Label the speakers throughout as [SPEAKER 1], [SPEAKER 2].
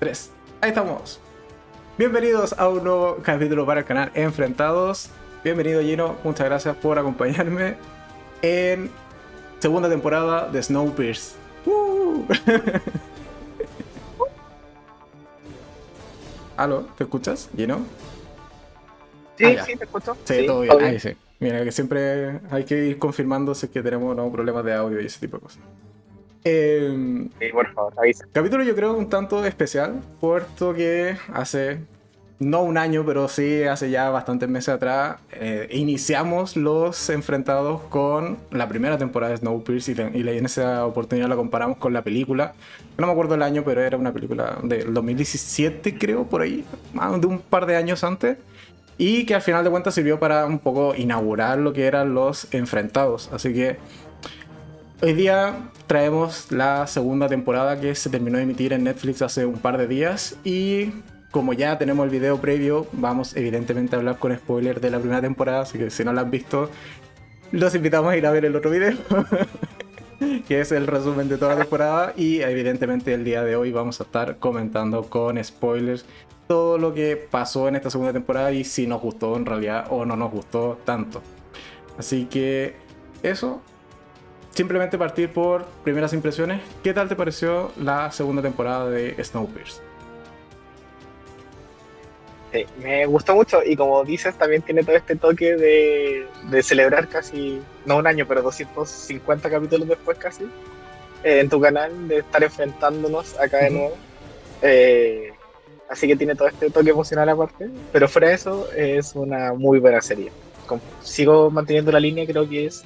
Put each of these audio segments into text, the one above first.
[SPEAKER 1] 3. Ahí estamos. Bienvenidos a un nuevo capítulo para el canal Enfrentados. Bienvenido Gino, muchas gracias por acompañarme en segunda temporada de Snowpiercer. ¡Uh! ¿Aló? ¿Te escuchas, Gino?
[SPEAKER 2] Sí,
[SPEAKER 1] Ah,
[SPEAKER 2] sí, te escucho.
[SPEAKER 1] Sí, todo bien. Ahí sí. Mira, que siempre hay que ir confirmando si es que tenemos no, problemas de audio y ese tipo de cosas. Eh,
[SPEAKER 2] Sí, por favor, avisa.
[SPEAKER 1] Capítulo yo creo un tanto especial, puesto que hace, no un año, pero sí hace ya bastantes meses atrás, eh, iniciamos los enfrentados con la primera temporada de Snowpiercer y, y en esa oportunidad la comparamos con la película. No me acuerdo el año, pero era una película del 2017 creo, por ahí, más de un par de años antes. Y que al final de cuentas sirvió para un poco inaugurar lo que eran los enfrentados. Así que Hoy día traemos la segunda temporada que se terminó de emitir en Netflix hace un par de días y como ya tenemos el video previo, vamos evidentemente a hablar con spoiler de la primera temporada, así que si no la han visto, los invitamos a ir a ver el otro video, que es el resumen de toda la temporada y evidentemente el día de hoy vamos a estar comentando con spoilers todo lo que pasó en esta segunda temporada y si nos gustó en realidad o no nos gustó tanto. Así que eso, simplemente partir por primeras impresiones. ¿Qué tal te pareció la segunda temporada de Snowpiercer?
[SPEAKER 2] Sí, me gustó mucho y como dices, también tiene todo este toque de, de celebrar casi, no un año, pero 250 capítulos después casi, eh, en tu canal, de estar enfrentándonos acá de nuevo. Eh, así que tiene todo este toque emocional aparte, pero fuera de eso, es una muy buena serie. Como- sigo manteniendo la línea, creo que es,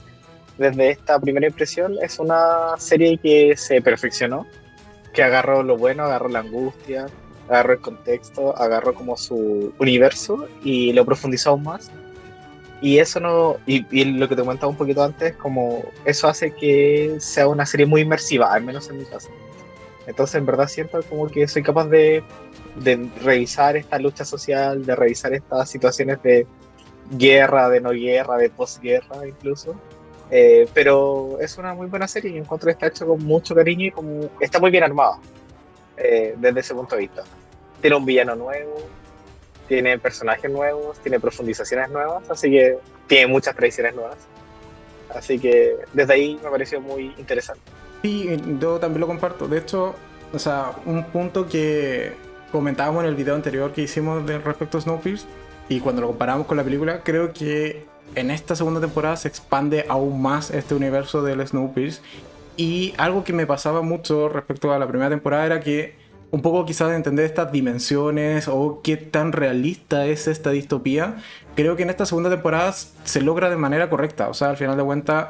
[SPEAKER 2] desde esta primera impresión, es una serie que se perfeccionó, que agarró lo bueno, agarró la angustia, agarró el contexto, agarró como su universo y lo profundizó aún más. Y eso no, y, y lo que te comentaba un poquito antes, como eso hace que sea una serie muy inmersiva, al menos en mi caso. Entonces, en verdad siento como que soy capaz de, de revisar esta lucha social, de revisar estas situaciones de guerra, de no guerra, de posguerra incluso. Eh, pero es una muy buena serie y encuentro que está hecho con mucho cariño y está muy bien armada eh, desde ese punto de vista. Tiene un villano nuevo, tiene personajes nuevos, tiene profundizaciones nuevas, así que tiene muchas predicciones nuevas. Así que desde ahí me pareció muy interesante.
[SPEAKER 1] Sí, yo también lo comparto. De hecho, o sea, un punto que comentábamos en el video anterior que hicimos de respecto a Snowpiercer y cuando lo comparamos con la película, creo que en esta segunda temporada se expande aún más este universo del Snowpiercer y algo que me pasaba mucho respecto a la primera temporada era que un poco quizás de entender estas dimensiones o qué tan realista es esta distopía, creo que en esta segunda temporada se logra de manera correcta. O sea, al final de cuentas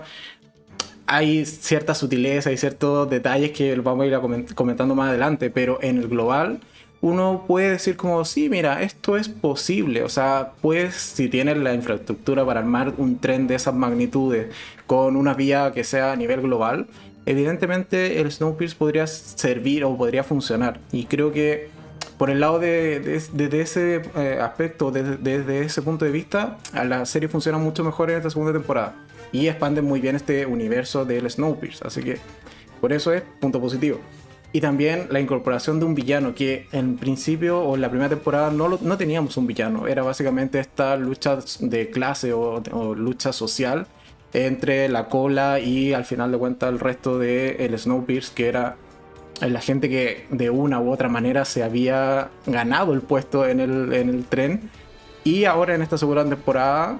[SPEAKER 1] hay cierta sutileza y ciertos detalles que vamos a ir comentando más adelante, pero en el global uno puede decir como, sí, mira, esto es posible, o sea, pues si tienes la infraestructura para armar un tren de esas magnitudes con una vía que sea a nivel global, evidentemente el Snowpiercer podría servir o podría funcionar. Y creo que por el lado de, de- ese eh, aspecto, desde, desde ese punto de vista, la serie funciona mucho mejor en esta segunda temporada. Y expande muy bien este universo del Snowpiercer. Así que por eso es punto positivo. Y también la incorporación de un villano que en principio o en la primera temporada no, no teníamos un villano. Era básicamente esta lucha de clase o, lucha social entre la cola y al final de cuentas el resto del el Snowpiercer que era la gente que de una u otra manera se había ganado el puesto en el, en el tren. Y ahora en esta segunda temporada,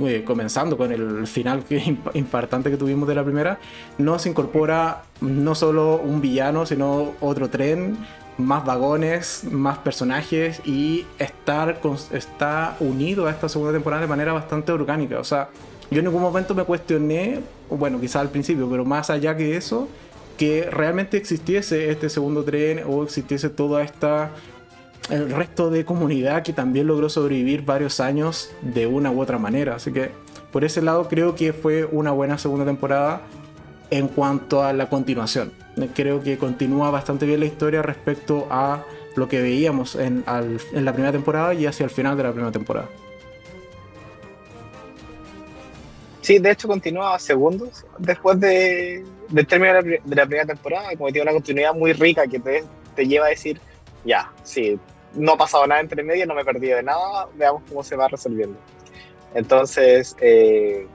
[SPEAKER 1] eh, comenzando con el final que, imp- impactante que tuvimos de la primera, nos incorpora no solo un villano, sino otro tren, más vagones, más personajes y estar con- está unido a esta segunda temporada de manera bastante orgánica. O sea, yo en ningún momento me cuestioné, bueno, quizás al principio, pero más allá que eso, que realmente existiese este segundo tren o existiese toda esta el resto de comunidad que también logró sobrevivir varios años de una u otra manera. Así que por ese lado creo que fue una buena segunda temporada en cuanto a la continuación. Creo que continúa bastante bien la historia respecto a lo que veíamos en, la primera temporada y hacia el final de la primera temporada.
[SPEAKER 2] Sí, de hecho continúa segundos después de, del término de la, primera temporada, como tiene una continuidad muy rica que te, te lleva a decir, ya, sí, no ha pasado nada entre medio, no me he perdido de nada, veamos cómo se va resolviendo. Entonces, eh,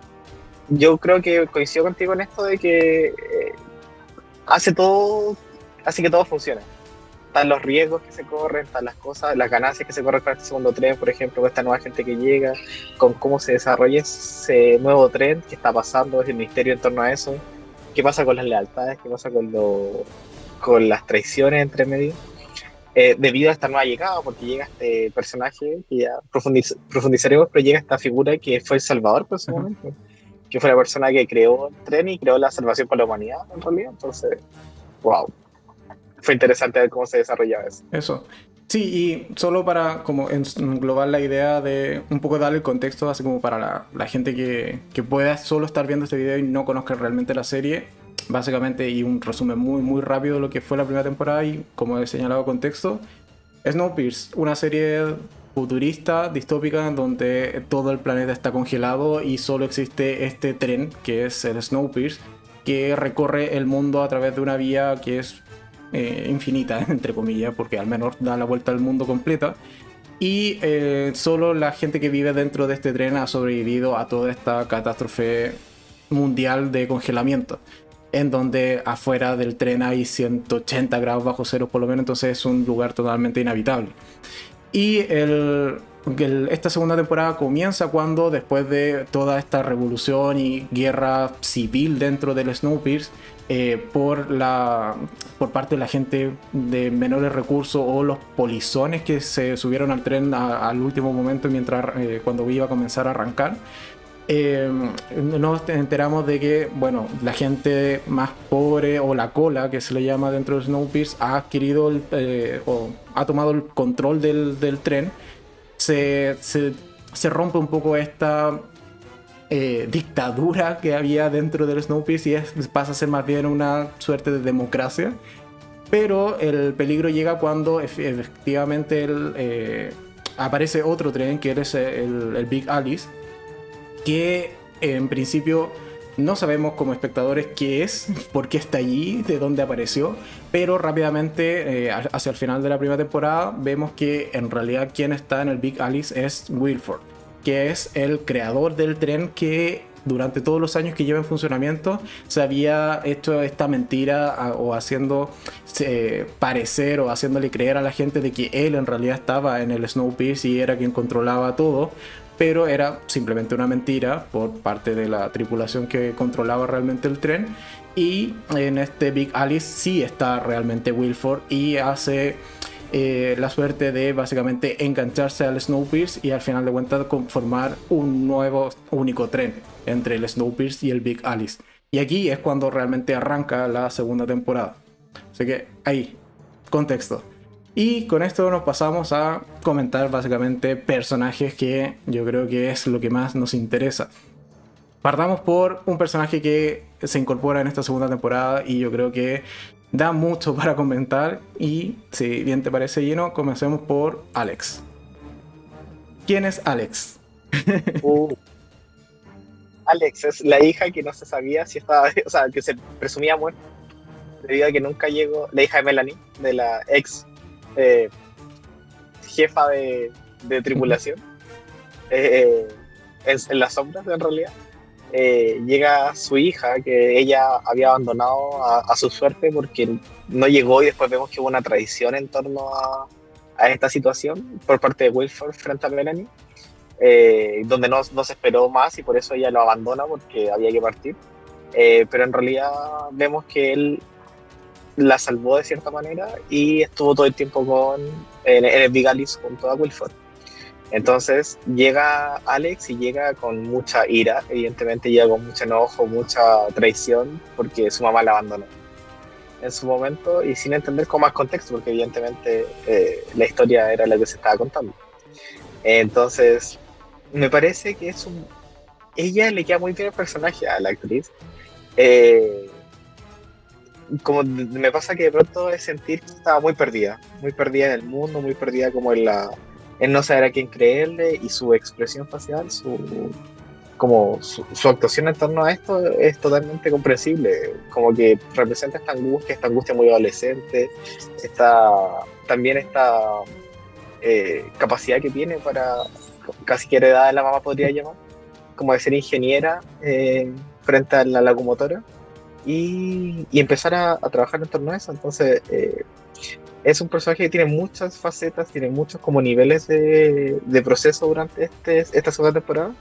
[SPEAKER 2] yo creo que coincido contigo en esto de que eh, hace todo, hace que todo funcione. Están los riesgos que se corren, están las cosas, las ganancias que se corren con este segundo tren, por ejemplo, con esta nueva gente que llega, con cómo se desarrolla ese nuevo tren, qué está pasando, es el misterio en torno a eso, qué pasa con las lealtades, qué pasa con, lo, con las traiciones entre medio. Eh, debido a esta nueva llegada, porque llega este personaje que ya profundizaremos, pero llega esta figura que fue el Salvador por ese momento, que fue la persona que creó el tren y creó la salvación para la humanidad, en realidad. Entonces, wow. Fue interesante ver cómo se desarrollaba eso.
[SPEAKER 1] Eso. Sí, y solo para como englobar la idea de un poco darle el contexto, así como para la, gente que, que pueda solo estar viendo este video y no conozca realmente la serie, básicamente, y un resumen muy, muy rápido de lo que fue la primera temporada y como he señalado contexto, Snowpiercer, una serie futurista, distópica, donde todo el planeta está congelado y solo existe este tren, que es el Snowpiercer, que recorre el mundo a través de una vía que es eh, infinita, entre comillas, porque al menos da la vuelta al mundo completa. Y eh, solo la gente que vive dentro de este tren ha sobrevivido a toda esta catástrofe mundial de congelamiento en donde afuera del tren hay 180 grados bajo cero por lo menos, entonces es un lugar totalmente inhabitable. Y esta segunda temporada comienza cuando, después de toda esta revolución y guerra civil dentro del Snowpiercer, eh, por, la, por parte de la gente de menores recursos o los polizones que se subieron al tren al último momento mientras eh, cuando iba a comenzar a arrancar, eh, nos enteramos de que, bueno, la gente más pobre o la cola, que se le llama dentro de Snowpiercer, ha adquirido eh, o ha tomado el control del, tren. Se, se, rompe un poco esta eh, dictadura que había dentro del Snowpiercer y pasa a ser más bien una suerte de democracia. Pero el peligro llega cuando efectivamente el, aparece otro tren, que es el, el Big Alice que en principio no sabemos como espectadores qué es, por qué está allí, de dónde apareció, pero rápidamente, eh, hacia el final de la primera temporada, vemos que en realidad quien está en el Big Alice es Wilford, que es el creador del tren que durante todos los años que lleva en funcionamiento se había hecho esta mentira o haciendo parecer o haciéndole creer a la gente de que él en realidad estaba en el Snowpiercer y era quien controlaba todo pero era simplemente una mentira por parte de la tripulación que controlaba realmente el tren. Y en este Big Alice sí está realmente Wilford y hace eh, la suerte de básicamente engancharse al Snowpiercer y al final de cuentas conformar un nuevo único tren entre el Snowpiercer y el Big Alice. Y aquí es cuando realmente arranca la segunda temporada. Así que ahí, contexto. Y con esto nos pasamos a comentar básicamente personajes que yo creo que es lo que más nos interesa. Partamos por un personaje que se incorpora en esta segunda temporada y yo creo que da mucho para comentar y si bien te parece lleno, comencemos por Alex. ¿Quién es Alex?
[SPEAKER 2] Uh. Alex es la hija que no se sabía si estaba, o sea, que se presumía muerta debido a que nunca llegó, la hija de Melanie, de la ex eh, jefa de, tripulación eh, en, las sombras en realidad. Eh, llega su hija que ella había abandonado a, su suerte porque no llegó y después vemos que hubo una traición en torno a, esta situación por parte de Wilford frente a Melanie, donde no, no, se esperó más y por eso ella lo abandona porque había que partir. pero en realidad vemos que él la salvó de cierta manera y estuvo todo el tiempo con en, el Big Alice junto a Wilford. Entonces llega Alex y llega con mucha ira, evidentemente llega con mucho enojo, mucha traición, porque su mamá la abandonó en su momento y sin entender con más contexto, porque evidentemente eh, la historia era la que se estaba contando. Entonces, me parece que es un... Ella le queda muy bien el personaje a la actriz. Eh, como me pasa que de pronto es sentir que estaba muy perdida, muy perdida en el mundo, muy perdida como en la en no saber a quién creerle y su expresión facial, su como su, actuación en torno a esto es totalmente comprensible, como que representa esta angustia, esta angustia muy adolescente, esta, también esta eh, capacidad que tiene para, casi que heredada de la mamá podría llamar, como de ser ingeniera eh, frente a la locomotora y, empezar a, trabajar en torno a eso. Entonces, eh, es un personaje que tiene muchas facetas, tiene muchos como niveles de, de proceso durante este, esta segunda temporada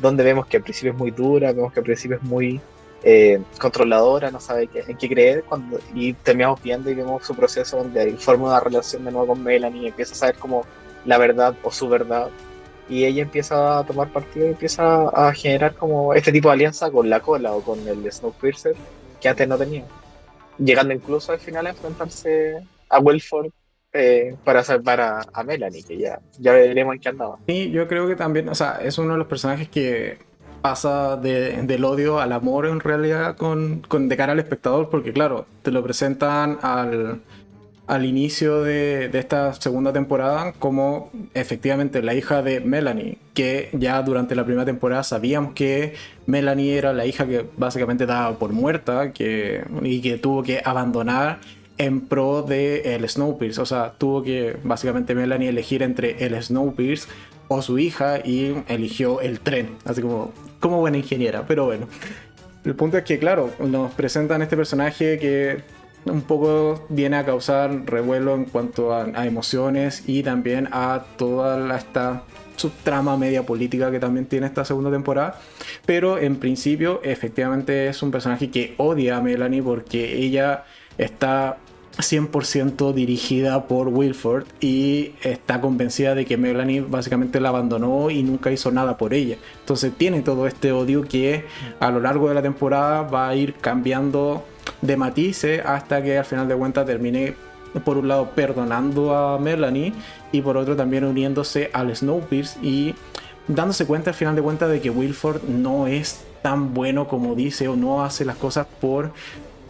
[SPEAKER 2] donde vemos que al principio es muy dura, vemos que al principio es muy eh, controladora, no sabe qué, en qué creer, cuando, y terminamos viendo y vemos su proceso donde forma una relación de nuevo con Melanie y empieza a saber como la verdad o su verdad, y ella empieza a tomar partido y empieza a generar como este tipo de alianza con la cola o con el Snowpiercer que antes no tenía, llegando incluso al final a enfrentarse a Wilford eh, para salvar a, Melanie, que ya, ya veremos en qué andaba.
[SPEAKER 1] Sí, yo creo que también, o sea, es uno de los personajes que pasa del odio al amor en realidad con, con, de cara al espectador, porque claro, te lo presentan al, al inicio de, esta segunda temporada como efectivamente la hija de Melanie, que ya durante la primera temporada sabíamos que Melanie era la hija que básicamente daba por muerta que, y que tuvo que abandonar en pro de el Snowpiercer. O sea, tuvo que básicamente Melanie elegir entre el Snowpiercer o su hija y eligió el tren. Así como, como buena ingeniera, pero bueno. El punto es que, claro, nos presentan este personaje que un poco viene a causar revuelo en cuanto a, emociones y también a toda esta subtrama media política que también tiene esta segunda temporada. Pero en principio, efectivamente, es un personaje que odia a Melanie porque ella está 100% dirigida por Wilford y está convencida de que Melanie básicamente la abandonó y nunca hizo nada por ella. Entonces tiene todo este odio que a lo largo de la temporada va a ir cambiando de matices hasta que al final de cuentas termine por un lado perdonando a Melanie y por otro también uniéndose al Snowpiercer y dándose cuenta al final de cuentas de que Wilford no es tan bueno como dice o no hace las cosas por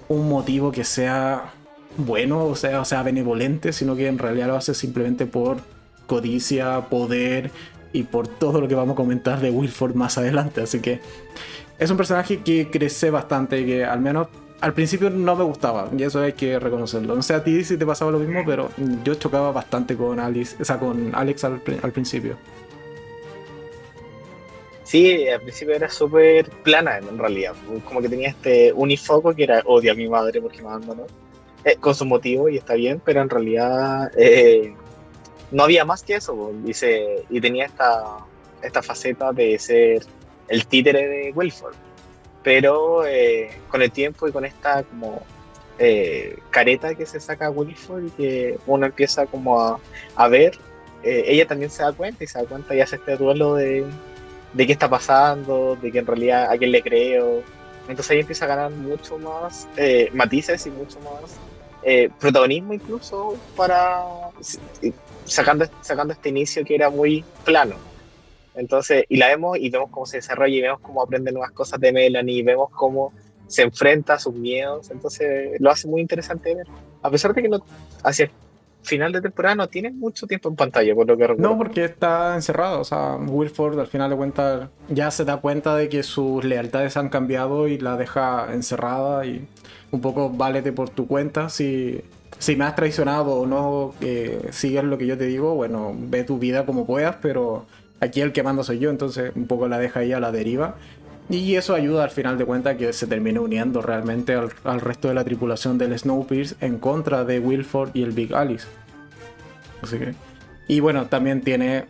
[SPEAKER 1] un motivo que sea bueno, o sea, o sea, benevolente, sino que en realidad lo hace simplemente por codicia, poder y por todo lo que vamos a comentar de Wilford más adelante. Así que es un personaje que crece bastante, que al menos al principio no me gustaba, y eso hay que reconocerlo. No sé a ti si te pasaba lo mismo, pero yo chocaba bastante con Alice, o sea, con Alex al, principio.
[SPEAKER 2] Sí, al principio era súper plana en realidad, como que tenía este unifoco que era odio a mi madre porque me abandonó eh, con su motivo y está bien, pero en realidad eh, no había más que eso. Dice, y tenía esta, esta faceta de ser el títere de Wilford. Pero eh, con el tiempo y con esta como careta que se saca Wilford y que uno empieza como a, a ver, ella también se da cuenta y se da cuenta y hace este duelo de, de qué está pasando, de que en realidad a quién le creo. Entonces ahí empieza a ganar mucho más matices y mucho más eh, protagonismo incluso para sacando, sacando este inicio que era muy plano. Entonces, y la vemos y vemos cómo se desarrolla y vemos cómo aprende nuevas cosas de Melanie y vemos cómo se enfrenta a sus miedos. Entonces, lo hace muy interesante ver. A pesar de que no, hacia final de temporada no tiene mucho tiempo en pantalla, por lo que recuerdo.
[SPEAKER 1] No, porque está encerrado. O sea, Wilford al final de cuentas ya se da cuenta de que sus lealtades han cambiado y la deja encerrada y un poco válete por tu cuenta. Si, si me has traicionado o no eh, sigues lo que yo te digo, bueno, ve tu vida como puedas, pero aquí el que manda soy yo, entonces un poco la deja ahí a la deriva. Y eso ayuda al final de cuentas que se termine uniendo realmente al, al, resto de la tripulación del Snowpiercer en contra de Wilford y el Big Alice. Así que. Y bueno, también tiene.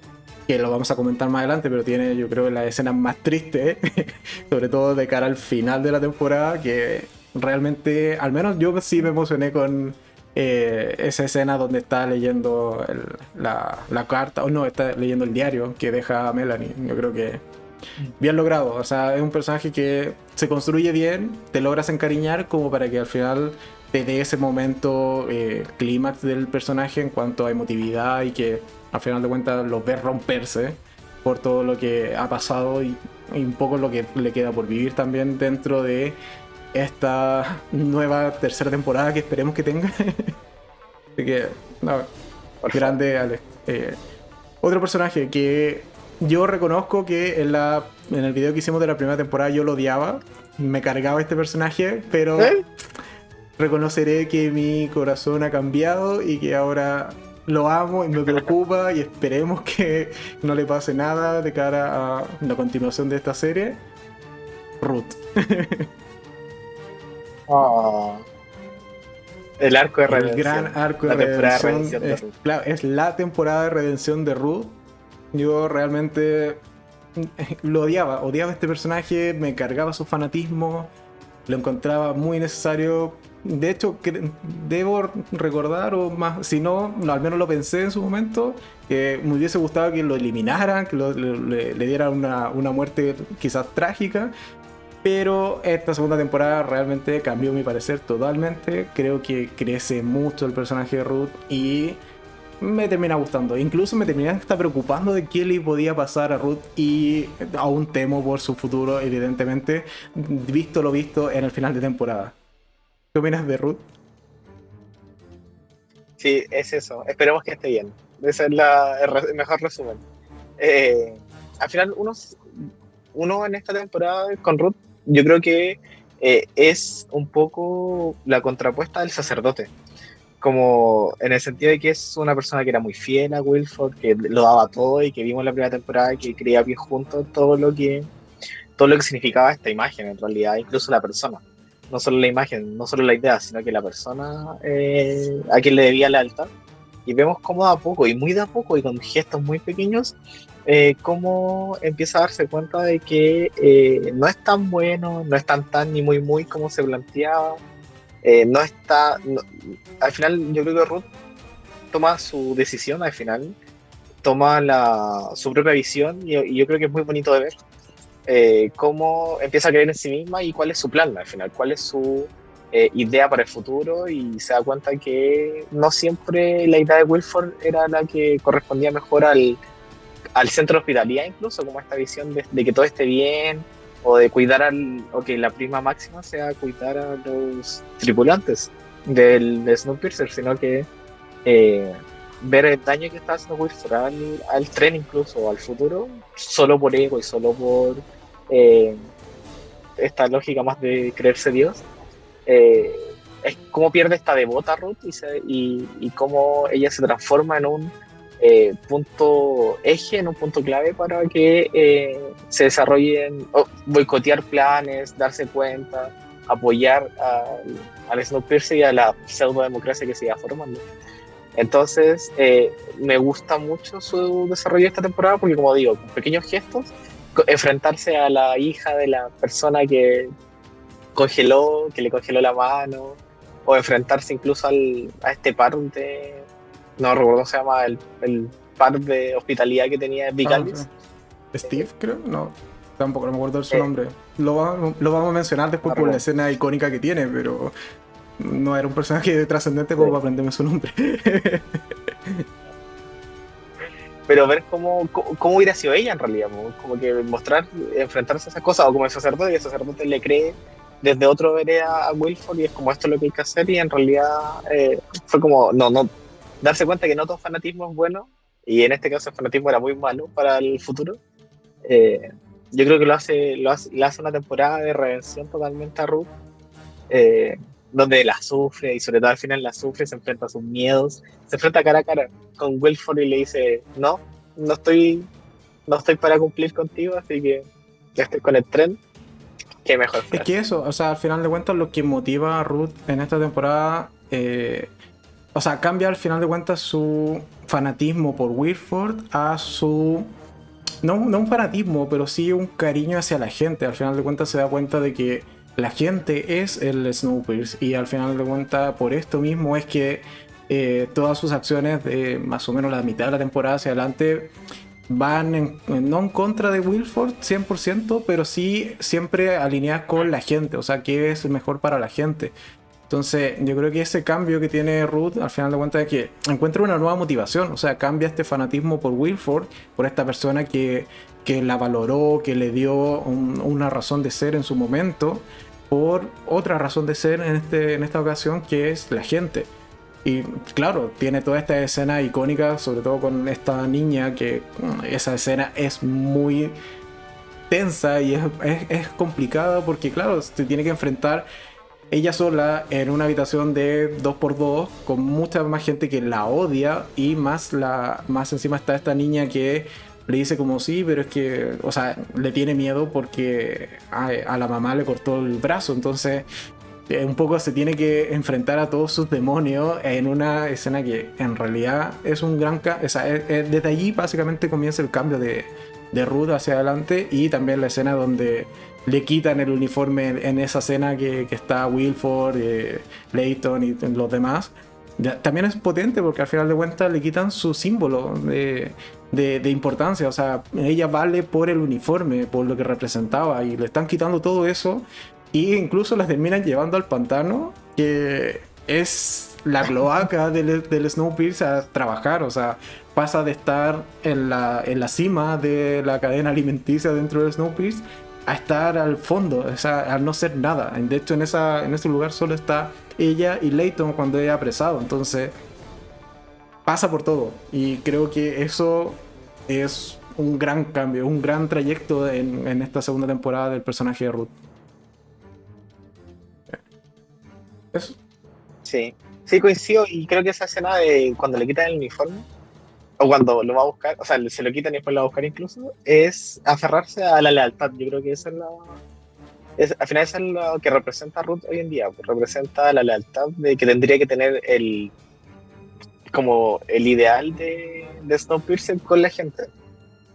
[SPEAKER 1] Que lo vamos a comentar más adelante, pero tiene, yo creo, la escena más triste, sobre todo de cara al final de la temporada, que realmente, al menos yo sí me emocioné con eh, esa escena donde está leyendo la, la, carta, o no, está leyendo el diario que deja Melanie. Yo creo que bien logrado. O sea, es un personaje que se construye bien, te logras encariñar como para que al final te dé ese momento eh, clímax del personaje en cuanto a emotividad y que al final de cuentas lo ves romperse por todo lo que ha pasado y un poco lo que le queda por vivir también dentro de esta nueva tercera temporada que esperemos que tenga. Así que, no, grande Alex. Eh, otro personaje que yo reconozco que en, la, en el video que hicimos de la primera temporada yo lo odiaba, me cargaba este personaje, pero
[SPEAKER 2] ¿Eh?
[SPEAKER 1] reconoceré que mi corazón ha cambiado y que ahora lo amo y me preocupa y esperemos que no le pase nada de cara a la continuación de esta serie. Ruth.
[SPEAKER 2] Ah. El arco de
[SPEAKER 1] El
[SPEAKER 2] redención.
[SPEAKER 1] gran arco de
[SPEAKER 2] La
[SPEAKER 1] redención.
[SPEAKER 2] redención de
[SPEAKER 1] es, claro, es la temporada de redención de Ruth. Yo realmente lo odiaba, odiaba este personaje, me cargaba su fanatismo, lo encontraba muy necesario. De hecho, debo recordar, o más, si no, al menos lo pensé en su momento, que me hubiese gustado que lo eliminaran, que lo- le- le dieran una, una muerte quizás trágica. Pero esta segunda temporada realmente cambió mi parecer totalmente. Creo que crece mucho el personaje de Ruth y me termina gustando. Incluso me termina hasta preocupando de qué le podía pasar a Ruth y aún temo por su futuro, evidentemente, visto lo visto en el final de temporada. ¿Qué opinas de Ruth?
[SPEAKER 2] Sí, es eso. Esperemos que esté bien. Ese es la, el mejor resumen. Eh, al final, uno, uno en esta temporada con Ruth, yo creo que eh, es un poco la contrapuesta del sacerdote. Como en el sentido de que es una persona que era muy fiel a Wilford, que lo daba todo y que vimos la primera temporada que creía bien juntos todo lo que todo lo que significaba esta imagen, en realidad, incluso la persona. No solo la imagen, no solo la idea, sino que la persona eh, a quien le debía lealtad. Y vemos cómo a poco, y muy de a poco, y con gestos muy pequeños, eh, cómo empieza a darse cuenta de que eh, no es tan bueno, no es tan tan ni muy muy como se planteaba. Eh, no está. al final, yo creo que Ruth toma su decisión al final, toma la, su propia visión, y, y yo creo que es muy bonito de ver eh, cómo empieza a creer en sí misma y cuál es su plan al final, cuál es su eh, idea para el futuro y se da cuenta que no siempre la idea de Wilford era la que correspondía mejor al, al centro de hospitalidad incluso, como esta visión de, de que todo esté bien o de cuidar al, o que la prima máxima sea cuidar a los tripulantes del de Snowpiercer, sino que eh, ver el daño que está haciendo Wilford al, al tren incluso, al futuro, solo por ego y solo por eh, esta lógica más de creerse Dios, eh, es cómo pierde esta devota Ruth y, se- y, y cómo ella se transforma en un eh, punto eje, en un punto clave para que eh, se desarrollen, o boicotear planes, darse cuenta, apoyar al, al Snowpiercer y a la pseudo-democracia que se iba formando. Entonces, eh, me gusta mucho su desarrollo esta temporada porque, como digo, con pequeños gestos, enfrentarse a la hija de la persona que congeló, que le congeló la mano, o enfrentarse incluso al, a este par de, no recuerdo cómo se llama, el, el par de hospitalidad que tenía Vicalis.
[SPEAKER 1] Ah, Steve, creo. No, tampoco no me acuerdo de su
[SPEAKER 2] Eh.
[SPEAKER 1] nombre. Lo, va- lo vamos a mencionar después por la escena icónica que tiene, pero no era un personaje trascendente como
[SPEAKER 2] Sí.
[SPEAKER 1] para aprenderme su nombre.
[SPEAKER 2] pero ver cómo, cómo, cómo hubiera sido ella en realidad, como que mostrar, enfrentarse a esas cosas, o como el sacerdote, y el sacerdote le cree desde otro vereda a Wilford y es como esto es lo que hay que hacer y en realidad eh, fue como, no, no, darse cuenta que no todo fanatismo es bueno y en este caso el fanatismo era muy malo para el futuro. Eh, yo creo que lo hace, lo hace, le hace una temporada de redención totalmente a Ruth, eh, donde la sufre y sobre todo al final la sufre, se enfrenta a sus miedos, se enfrenta cara a cara con Wilford y le dice, no, no estoy, no estoy para cumplir contigo, así que ya estoy con el tren. Qué mejor
[SPEAKER 1] Es que eso, o sea, al final de cuentas, lo que motiva a Ruth en esta temporada, eh, o sea, cambia al final de cuentas su fanatismo por Wilford a su. No, no un fanatismo, pero sí un cariño hacia la gente. Al final de cuentas se da cuenta de que la gente es el Snowpiercer y al final de cuentas por esto mismo es que eh, todas sus acciones de más o menos la mitad de la temporada hacia adelante van en- no en contra de Wilford 100%, pero sí siempre alineadas con la gente, o sea, qué es mejor para la gente. Entonces, yo creo que ese cambio que tiene Ruth, al final de cuentas, es que encuentra una nueva motivación, o sea, cambia este fanatismo por Wilford, por esta persona que, que la valoró, que le dio un- una razón de ser en su momento, por otra razón de ser en, este, en esta ocasión, que es la gente. Y claro, tiene toda esta escena icónica, sobre todo con esta niña, que mm, esa escena es muy tensa y es, es, complicada porque, claro, se tiene que enfrentar ella sola en una habitación de 2x2 con mucha más gente que la odia y más, la, más encima está esta niña que le dice como sí, pero es que, o sea, le tiene miedo porque a, la mamá le cortó el brazo, entonces eh, un poco se tiene que enfrentar a todos sus demonios en una escena que en realidad es un gran... O sea, desde allí básicamente comienza el cambio de, de Ruth hacia adelante y también la escena donde le quitan el uniforme en esa escena que, está Wilford, eh, Layton y los demás. También es potente porque al final de cuentas le quitan su símbolo de, importancia. O sea, ella vale por el uniforme, por lo que representaba. Y le están quitando todo eso y incluso las terminan llevando al pantano, que es la cloaca del, del Snowpiercer a trabajar. O sea, pasa de estar en la, en la cima de la cadena alimenticia dentro del Snowpiercer a estar al fondo, o sea, al no ser nada. De hecho, en, esa, en ese lugar solo está ella y Leighton cuando ella apresado. Entonces, pasa por todo. Y creo que eso es un gran cambio, un gran trayecto en, en esta segunda temporada del personaje de Ruth.
[SPEAKER 2] Sí, sí coincido y creo que esa escena de cuando le quitan el uniforme, o cuando lo va a buscar, o sea, se lo quitan y después lo va a buscar incluso, es aferrarse a la lealtad. Yo creo que esa es la... Es, al final eso es lo que representa Ruth hoy en día, pues, representa la lealtad de que tendría que tener el como el ideal de, de Snowpiercer con la gente.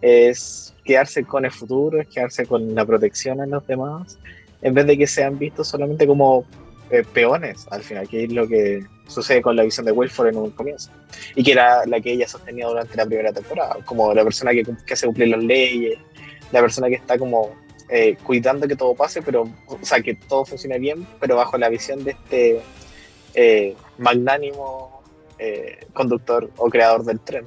[SPEAKER 2] Es quedarse con el futuro, es quedarse con la protección a los demás, en vez de que sean vistos solamente como eh, peones, al final, que es lo que sucede con la visión de Wilford en un comienzo. Y que era la que ella sostenía durante la primera temporada, como la persona que, que hace cumplir las leyes, la persona que está como eh, cuidando que todo pase, pero, o sea, que todo funcione bien, pero bajo la visión de este eh, magnánimo conductor o creador del tren.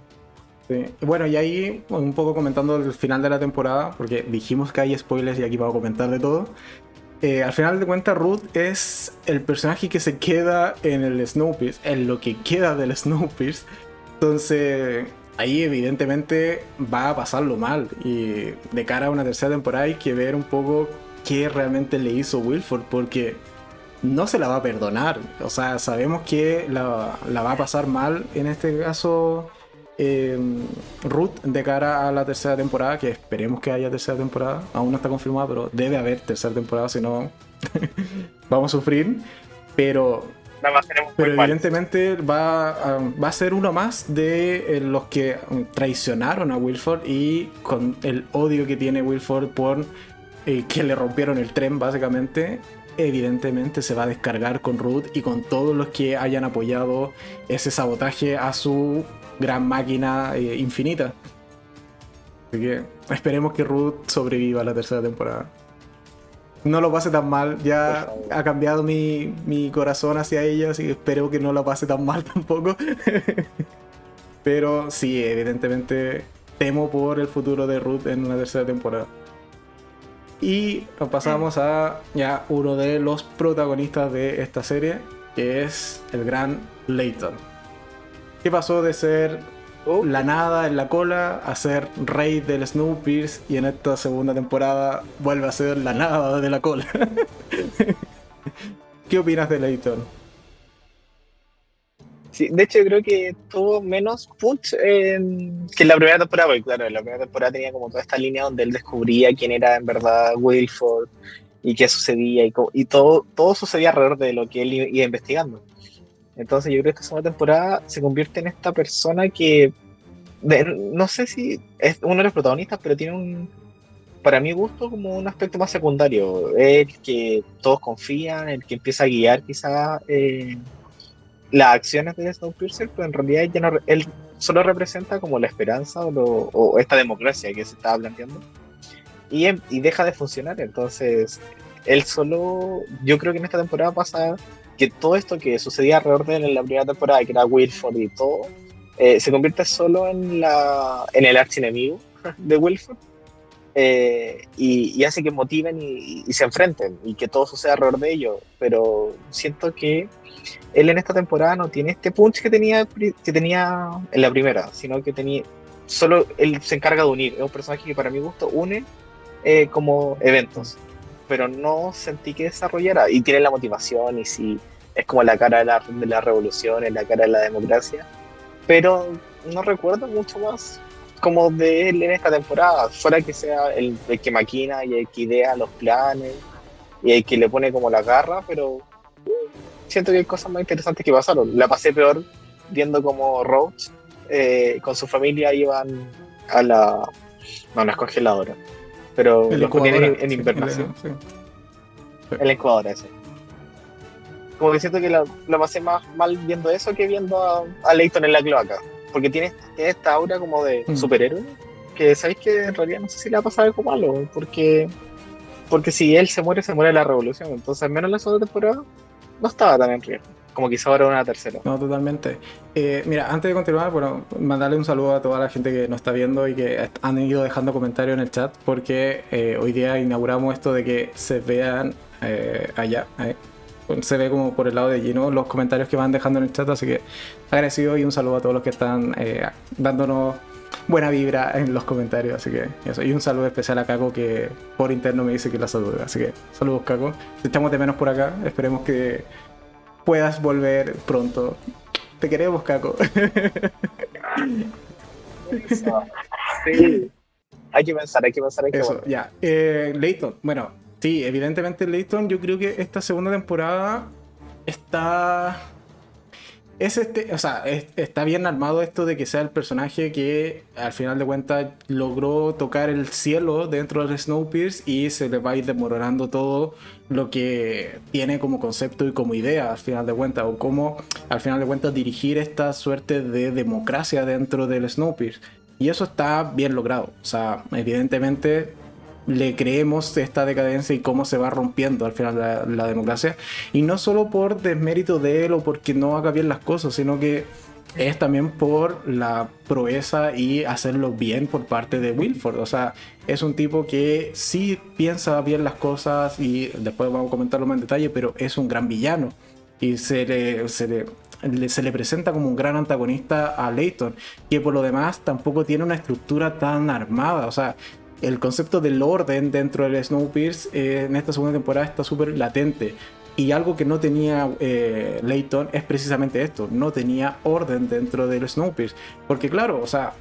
[SPEAKER 1] Sí. Bueno, y ahí un poco comentando el final de la temporada, porque dijimos que hay spoilers y aquí vamos a comentar de todo. Eh, al final de cuentas, Ruth es el personaje que se queda en el Snowpiercer, en lo que queda del Snowpiercer. Entonces, ahí evidentemente va a pasarlo mal. Y de cara a una tercera temporada hay que ver un poco qué realmente le hizo Wilford, porque no se la va a perdonar. O sea, sabemos que la, la va a pasar mal en este caso eh, Ruth de cara a la tercera temporada, que esperemos que haya tercera temporada, aún no está confirmada, pero debe haber tercera temporada, si no vamos a sufrir. Pero, pero evidentemente va a, va a ser uno más de eh, los que traicionaron a Wilford y con el odio que tiene Wilford por eh, que le rompieron el tren, básicamente. Evidentemente se va a descargar con Ruth y con todos los que hayan apoyado ese sabotaje a su gran máquina eh, infinita. Así que esperemos que Ruth sobreviva a la tercera temporada. No lo pase tan mal, ya ha cambiado mi, mi corazón hacia ella, así que espero que no lo pase tan mal tampoco. Pero sí, evidentemente temo por el futuro de Ruth en una tercera temporada. Y nos pasamos a ya uno de los protagonistas de esta serie, que es el gran Leighton. ¿Qué pasó de ser oh. la nada en la cola a ser rey del Snowpiercer y en esta segunda temporada vuelve a ser la nada de la cola? ¿Qué opinas de Layton?
[SPEAKER 2] Sí, de hecho yo creo que tuvo menos punch que en la primera temporada, porque claro, en la primera temporada tenía como toda esta línea donde él descubría quién era en verdad Wilford y qué sucedía y, y todo, todo sucedía alrededor de lo que él iba investigando. Entonces yo creo que esta segunda temporada se convierte en esta persona que no sé si es uno de los protagonistas, pero tiene un, para mi gusto, como un aspecto más secundario. El que todos confían, el que empieza a guiar quizás eh, las acciones de Snowpiercer, pero en realidad ya no, él solo representa como la esperanza o, esta democracia que se estaba planteando. Y, em, y deja de funcionar, entonces él solo, yo creo que en esta temporada pasa que todo esto que sucedía alrededor de él en la primera temporada, que era Wilford y todo, eh, se convierte solo en, la, en el archienemigo de Wilford. eh, y, hace que motiven y, se enfrenten y que todo suceda alrededor de ellos. Pero siento que él en esta temporada no tiene este punch que tenía, que tenía en la primera, sino que tenía solo él se encarga de unir. Es un personaje que para mi gusto une eh, como eventos, pero no sentí que desarrollara y tiene la motivación y si es como la cara de la, de la revolución, es la cara de la democracia, pero no recuerdo mucho más como de él en esta temporada, fuera que sea el, que maquina y el que idea los planes y el que le pone como la garra, pero siento que hay cosas más interesantes que pasaron. La pasé peor viendo como Roach eh, con su familia iban a la... No, no es congeladora, pero
[SPEAKER 1] el
[SPEAKER 2] los ponían en, en invernación. El incubador ese. Como que siento que lo, pasé más mal viendo eso que viendo a, a Leighton en la cloaca porque tiene, esta aura como de mm. superhéroe, que sabéis que en realidad no sé si le ha pasado algo malo, porque, porque si él se muere, se muere la revolución. Entonces, al menos en la segunda temporada, no estaba tan en riesgo. Como quizá ahora una tercera.
[SPEAKER 1] No, totalmente. Eh, mira, antes de continuar, bueno, mandarle un saludo a toda la gente que nos está viendo y que han ido dejando comentarios en el chat, porque eh, hoy día inauguramos esto de que se vean eh, allá, se ve como por el lado de Gino los comentarios que van dejando en el chat, así que agradecido y un saludo a todos los que están eh, dándonos buena vibra en los comentarios, así que eso, y un saludo especial a Caco que por interno me dice que la saluda, así que saludos Caco, te echamos de menos por acá, esperemos que puedas volver pronto, te queremos Caco.
[SPEAKER 2] Sí. Hay que pensar, hay que pensar, hay que
[SPEAKER 1] Eso, ya. Eh, Leighton, bueno, Sí, evidentemente Leighton, yo creo que esta segunda temporada está. Es este, o sea, está bien armado esto de que sea el personaje que al final de cuentas logró tocar el cielo dentro de Snowpiercer y se le va a ir desmoronando todo lo que tiene como concepto y como idea al final de cuentas, o cómo al final de cuentas dirigir esta suerte de democracia dentro del Snowpiercer. Y eso está bien logrado. O sea, evidentemente le creemos esta decadencia y cómo se va rompiendo al final la, democracia. Y no solo por desmérito de él o porque no haga bien las cosas, sino que es también por la proeza y hacerlo bien por parte de Wilford. O sea, es un tipo que sí piensa bien las cosas y después vamos a comentarlo más en detalle, pero es un gran villano. Y se le, se le, se le presenta como un gran antagonista a Leighton, que por lo demás tampoco tiene una estructura tan armada. O sea, el concepto del orden dentro del Snowpiercer eh, en esta segunda temporada está súper latente. Y algo que no tenía eh, Layton es precisamente esto, no tenía orden dentro del Snowpiercer. Porque claro, o sea,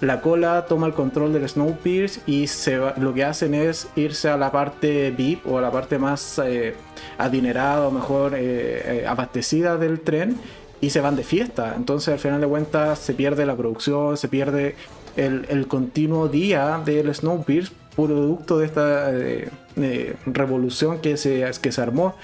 [SPEAKER 1] la cola toma el control del Snowpiercer y se lo que hacen es irse a la parte VIP o a la parte más eh, adinerada o mejor eh, abastecida del tren y se van de fiesta. Entonces al final de cuentas se pierde la producción, se pierde el, continuo día del Snowpiercer, producto de esta eh, eh, revolución que se, que se armó.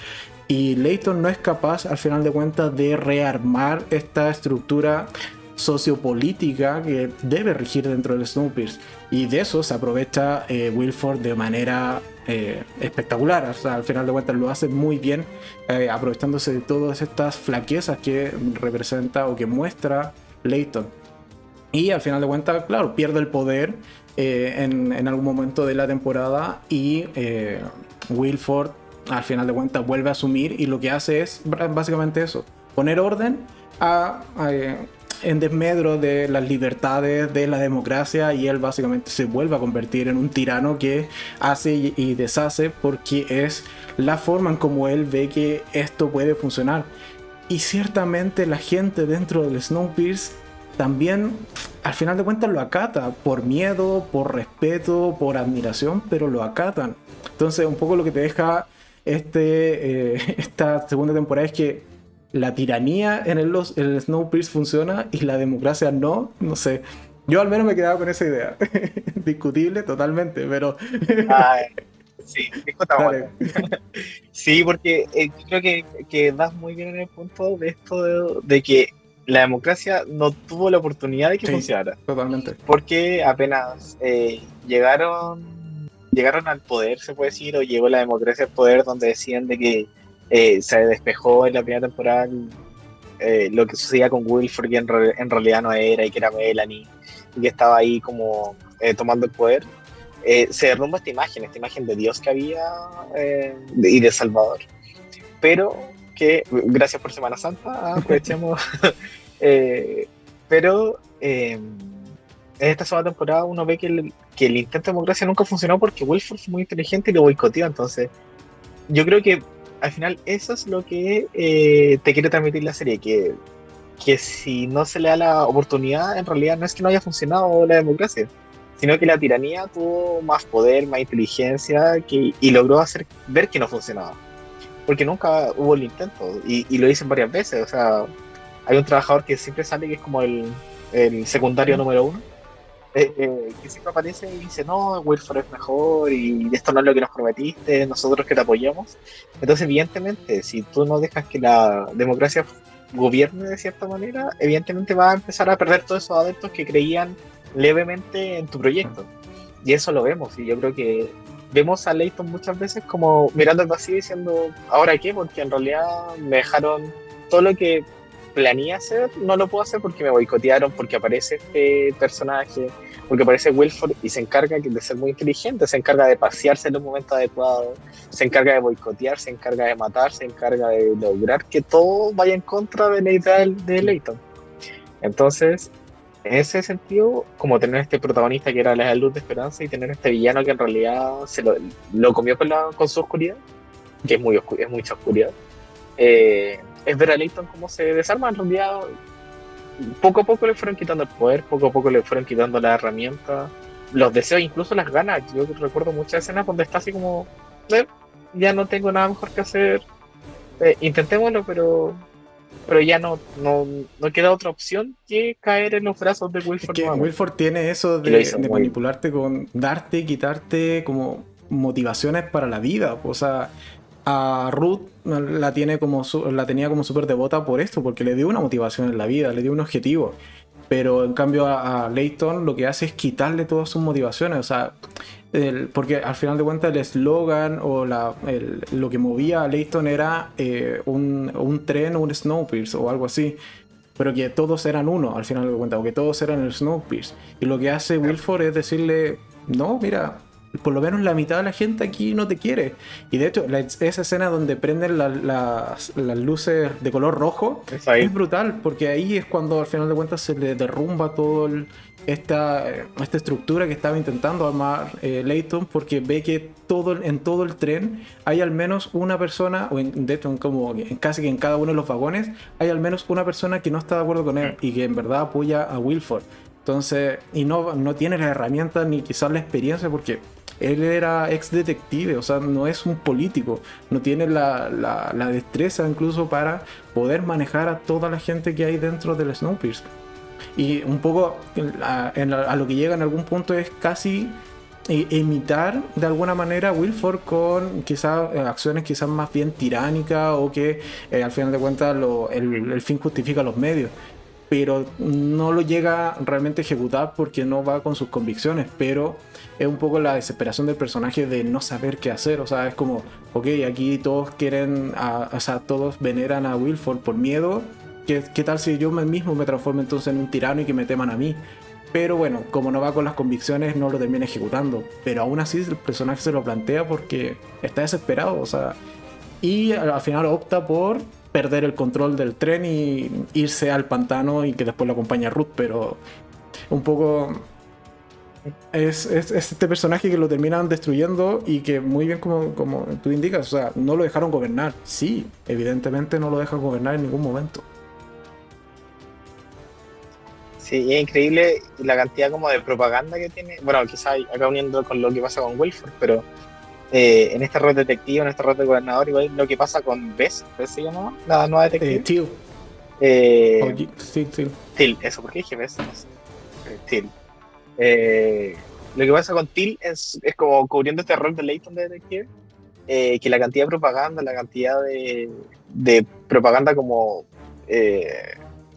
[SPEAKER 1] Y Leighton no es capaz, al final de cuentas, de rearmar esta estructura sociopolítica que debe regir dentro del Snowpiercer. Y de eso se aprovecha eh, Wilford de manera espectacular. al final de cuentas lo hace muy bien, aprovechándose de todas estas flaquezas que representa o que muestra Leighton. Y al final de cuentas, claro, pierde el poder eh, en, algún momento de la temporada y eh, Wilford al final de cuentas vuelve a asumir y lo que hace es básicamente eso, poner orden a, eh, en desmedro de las libertades, de la democracia y él básicamente se vuelve a convertir en un tirano que hace y deshace porque es la forma en como él ve que esto puede funcionar. Y ciertamente la gente dentro del Snowpiercer también al final de cuentas lo acata por miedo, por respeto, por admiración, pero lo acatan. Entonces un poco lo que te deja este, eh, esta segunda temporada es que la tiranía en el, el Snowpiercer funciona y la democracia no, no sé. Yo al menos me he quedado con esa idea. Discutible totalmente, pero...
[SPEAKER 2] sí, sí, porque eh, creo que, que, das muy bien en el punto de esto de que la democracia no tuvo la oportunidad de que funcionara.
[SPEAKER 1] Totalmente.
[SPEAKER 2] Porque apenas eh, llegaron llegaron al poder, se puede decir, o llegó la democracia al poder donde decían de que eh, se despejó en la primera temporada eh, lo que sucedía con Wilford, que en, realidad no era, y que era Melanie, y que estaba ahí como tomando el poder. eh, se derrumba esta imagen, esta imagen de Dios que había eh, y de Salvador. Pero que, gracias por Semana Santa, aprovechemos. eh, pero eh, en esta segunda temporada uno ve que el, que el intento de democracia nunca funcionó porque Wilford fue muy inteligente y lo boicoteó. Entonces, yo creo que al final eso es lo que eh, te quiere transmitir la serie, que, que si no se le da la oportunidad, en realidad no es que no haya funcionado la democracia, sino que la tiranía tuvo más poder, más inteligencia que, y logró hacer ver que no funcionaba. Porque nunca hubo el intento, y, y lo dicen varias veces, o sea, hay un trabajador que siempre sale que es como el, el secundario número uno, eh, eh, que siempre aparece y dice, no, Wilford es mejor y esto no es lo que nos prometiste, nosotros que te apoyamos. Entonces, evidentemente, si tú no dejas que la democracia gobierne de cierta manera, evidentemente va a empezar a perder todos esos adeptos que creían levemente en tu proyecto. Y eso lo vemos, y yo creo que vemos a Leighton muchas veces como mirando el vacío diciendo, ¿ahora qué? Porque en realidad me dejaron todo lo que planeé hacer, no lo puedo hacer porque me boicotearon, porque aparece este personaje, porque aparece Wilford y se encarga de ser muy inteligente, se encarga de pasearse en los momentos adecuados, se encarga de boicotear, se encarga de matar, se encarga de lograr que todo vaya en contra de la idea de Leighton. Entonces, en ese sentido, como tener este protagonista que era la luz de esperanza y tener este villano que en realidad se lo, lo comió con, la, con su oscuridad, que es, muy es mucha oscuridad, eh, es ver a Leighton cómo se desarma. En realidad, poco a poco le fueron quitando el poder, poco a poco le fueron quitando la herramienta, los deseos, incluso las ganas. Yo recuerdo muchas escenas donde está así como, eh, ya no tengo nada mejor que hacer, eh, intentémoslo, pero pero ya no, no, no, queda otra opción que caer en los brazos de Wilford.
[SPEAKER 1] Es que Wilford tiene eso de, de manipularte con darte, quitarte como motivaciones para la vida. O sea, a Ruth la, tiene como la tenía como súper devota por esto, porque le dio una motivación en la vida, le dio un objetivo. Pero en cambio a, a Leighton lo que hace es quitarle todas sus motivaciones. O sea, el, porque al final de cuentas el eslogan o la, el, lo que movía a Leighton era eh, un, un, tren o un Snowpiercer o algo así. Pero que todos eran uno al final de cuentas, o que todos eran el Snowpiercer. Y lo que hace Wilford es decirle, no, mira, por lo menos la mitad de la gente aquí no te quiere. Y de hecho, la, esa escena donde prenden la, la, las luces de color rojo es, es, brutal, porque ahí es cuando al final de cuentas se le derrumba todo el, esta, esta estructura que estaba intentando armar eh, Leighton, porque ve que todo, en todo el tren hay al menos una persona, o en, de hecho, en como, en casi que en cada uno de los vagones, hay al menos una persona que no está de acuerdo con él y que en verdad apoya a Wilford. Entonces, y no, no tiene las herramientas ni quizás la experiencia, porque él era ex detective, o sea, no es un político, no tiene la, destreza incluso para poder manejar a toda la gente que hay dentro del Snowpiercer. Y un poco a, lo que llega en algún punto es casi imitar de alguna manera a Wilford con quizás eh, acciones quizás más bien tiránicas o que eh, al final de cuentas el fin justifica los medios pero no lo llega realmente a ejecutar porque no va con sus convicciones, pero es un poco la desesperación del personaje de no saber qué hacer, o sea, es como, ok, aquí todos quieren, a, o sea, todos veneran a Wilford por miedo, ¿Qué, ¿qué, tal si yo mismo me transformo entonces en un tirano y que me teman a mí? Pero bueno, como no va con las convicciones, no lo termina ejecutando, pero aún así el personaje se lo plantea porque está desesperado, o sea, y al final opta por perder el control del tren y irse al pantano y que después lo acompaña Ruth, pero un poco es, es, es, este personaje que lo terminan destruyendo y que muy bien como, como tú indicas, o sea, no lo dejaron gobernar. Sí, evidentemente no lo dejan gobernar en ningún momento.
[SPEAKER 2] Sí, es increíble la cantidad como de propaganda que tiene. Bueno, quizás acá uniendo con lo que pasa con Wilford, pero eh, en esta red detective, en esta red de gobernador, igual lo que pasa con Bess, ¿Bess se llamaba? La nueva detective.
[SPEAKER 1] Eh, Till.
[SPEAKER 2] Eh,
[SPEAKER 1] oh, sí, Till.
[SPEAKER 2] Till, eso, ¿por qué dije Bess? Till. Eh, lo que pasa con Till es, es, como cubriendo este rol de Leighton de detective, eh, que la cantidad de propaganda, la cantidad de, de propaganda como eh,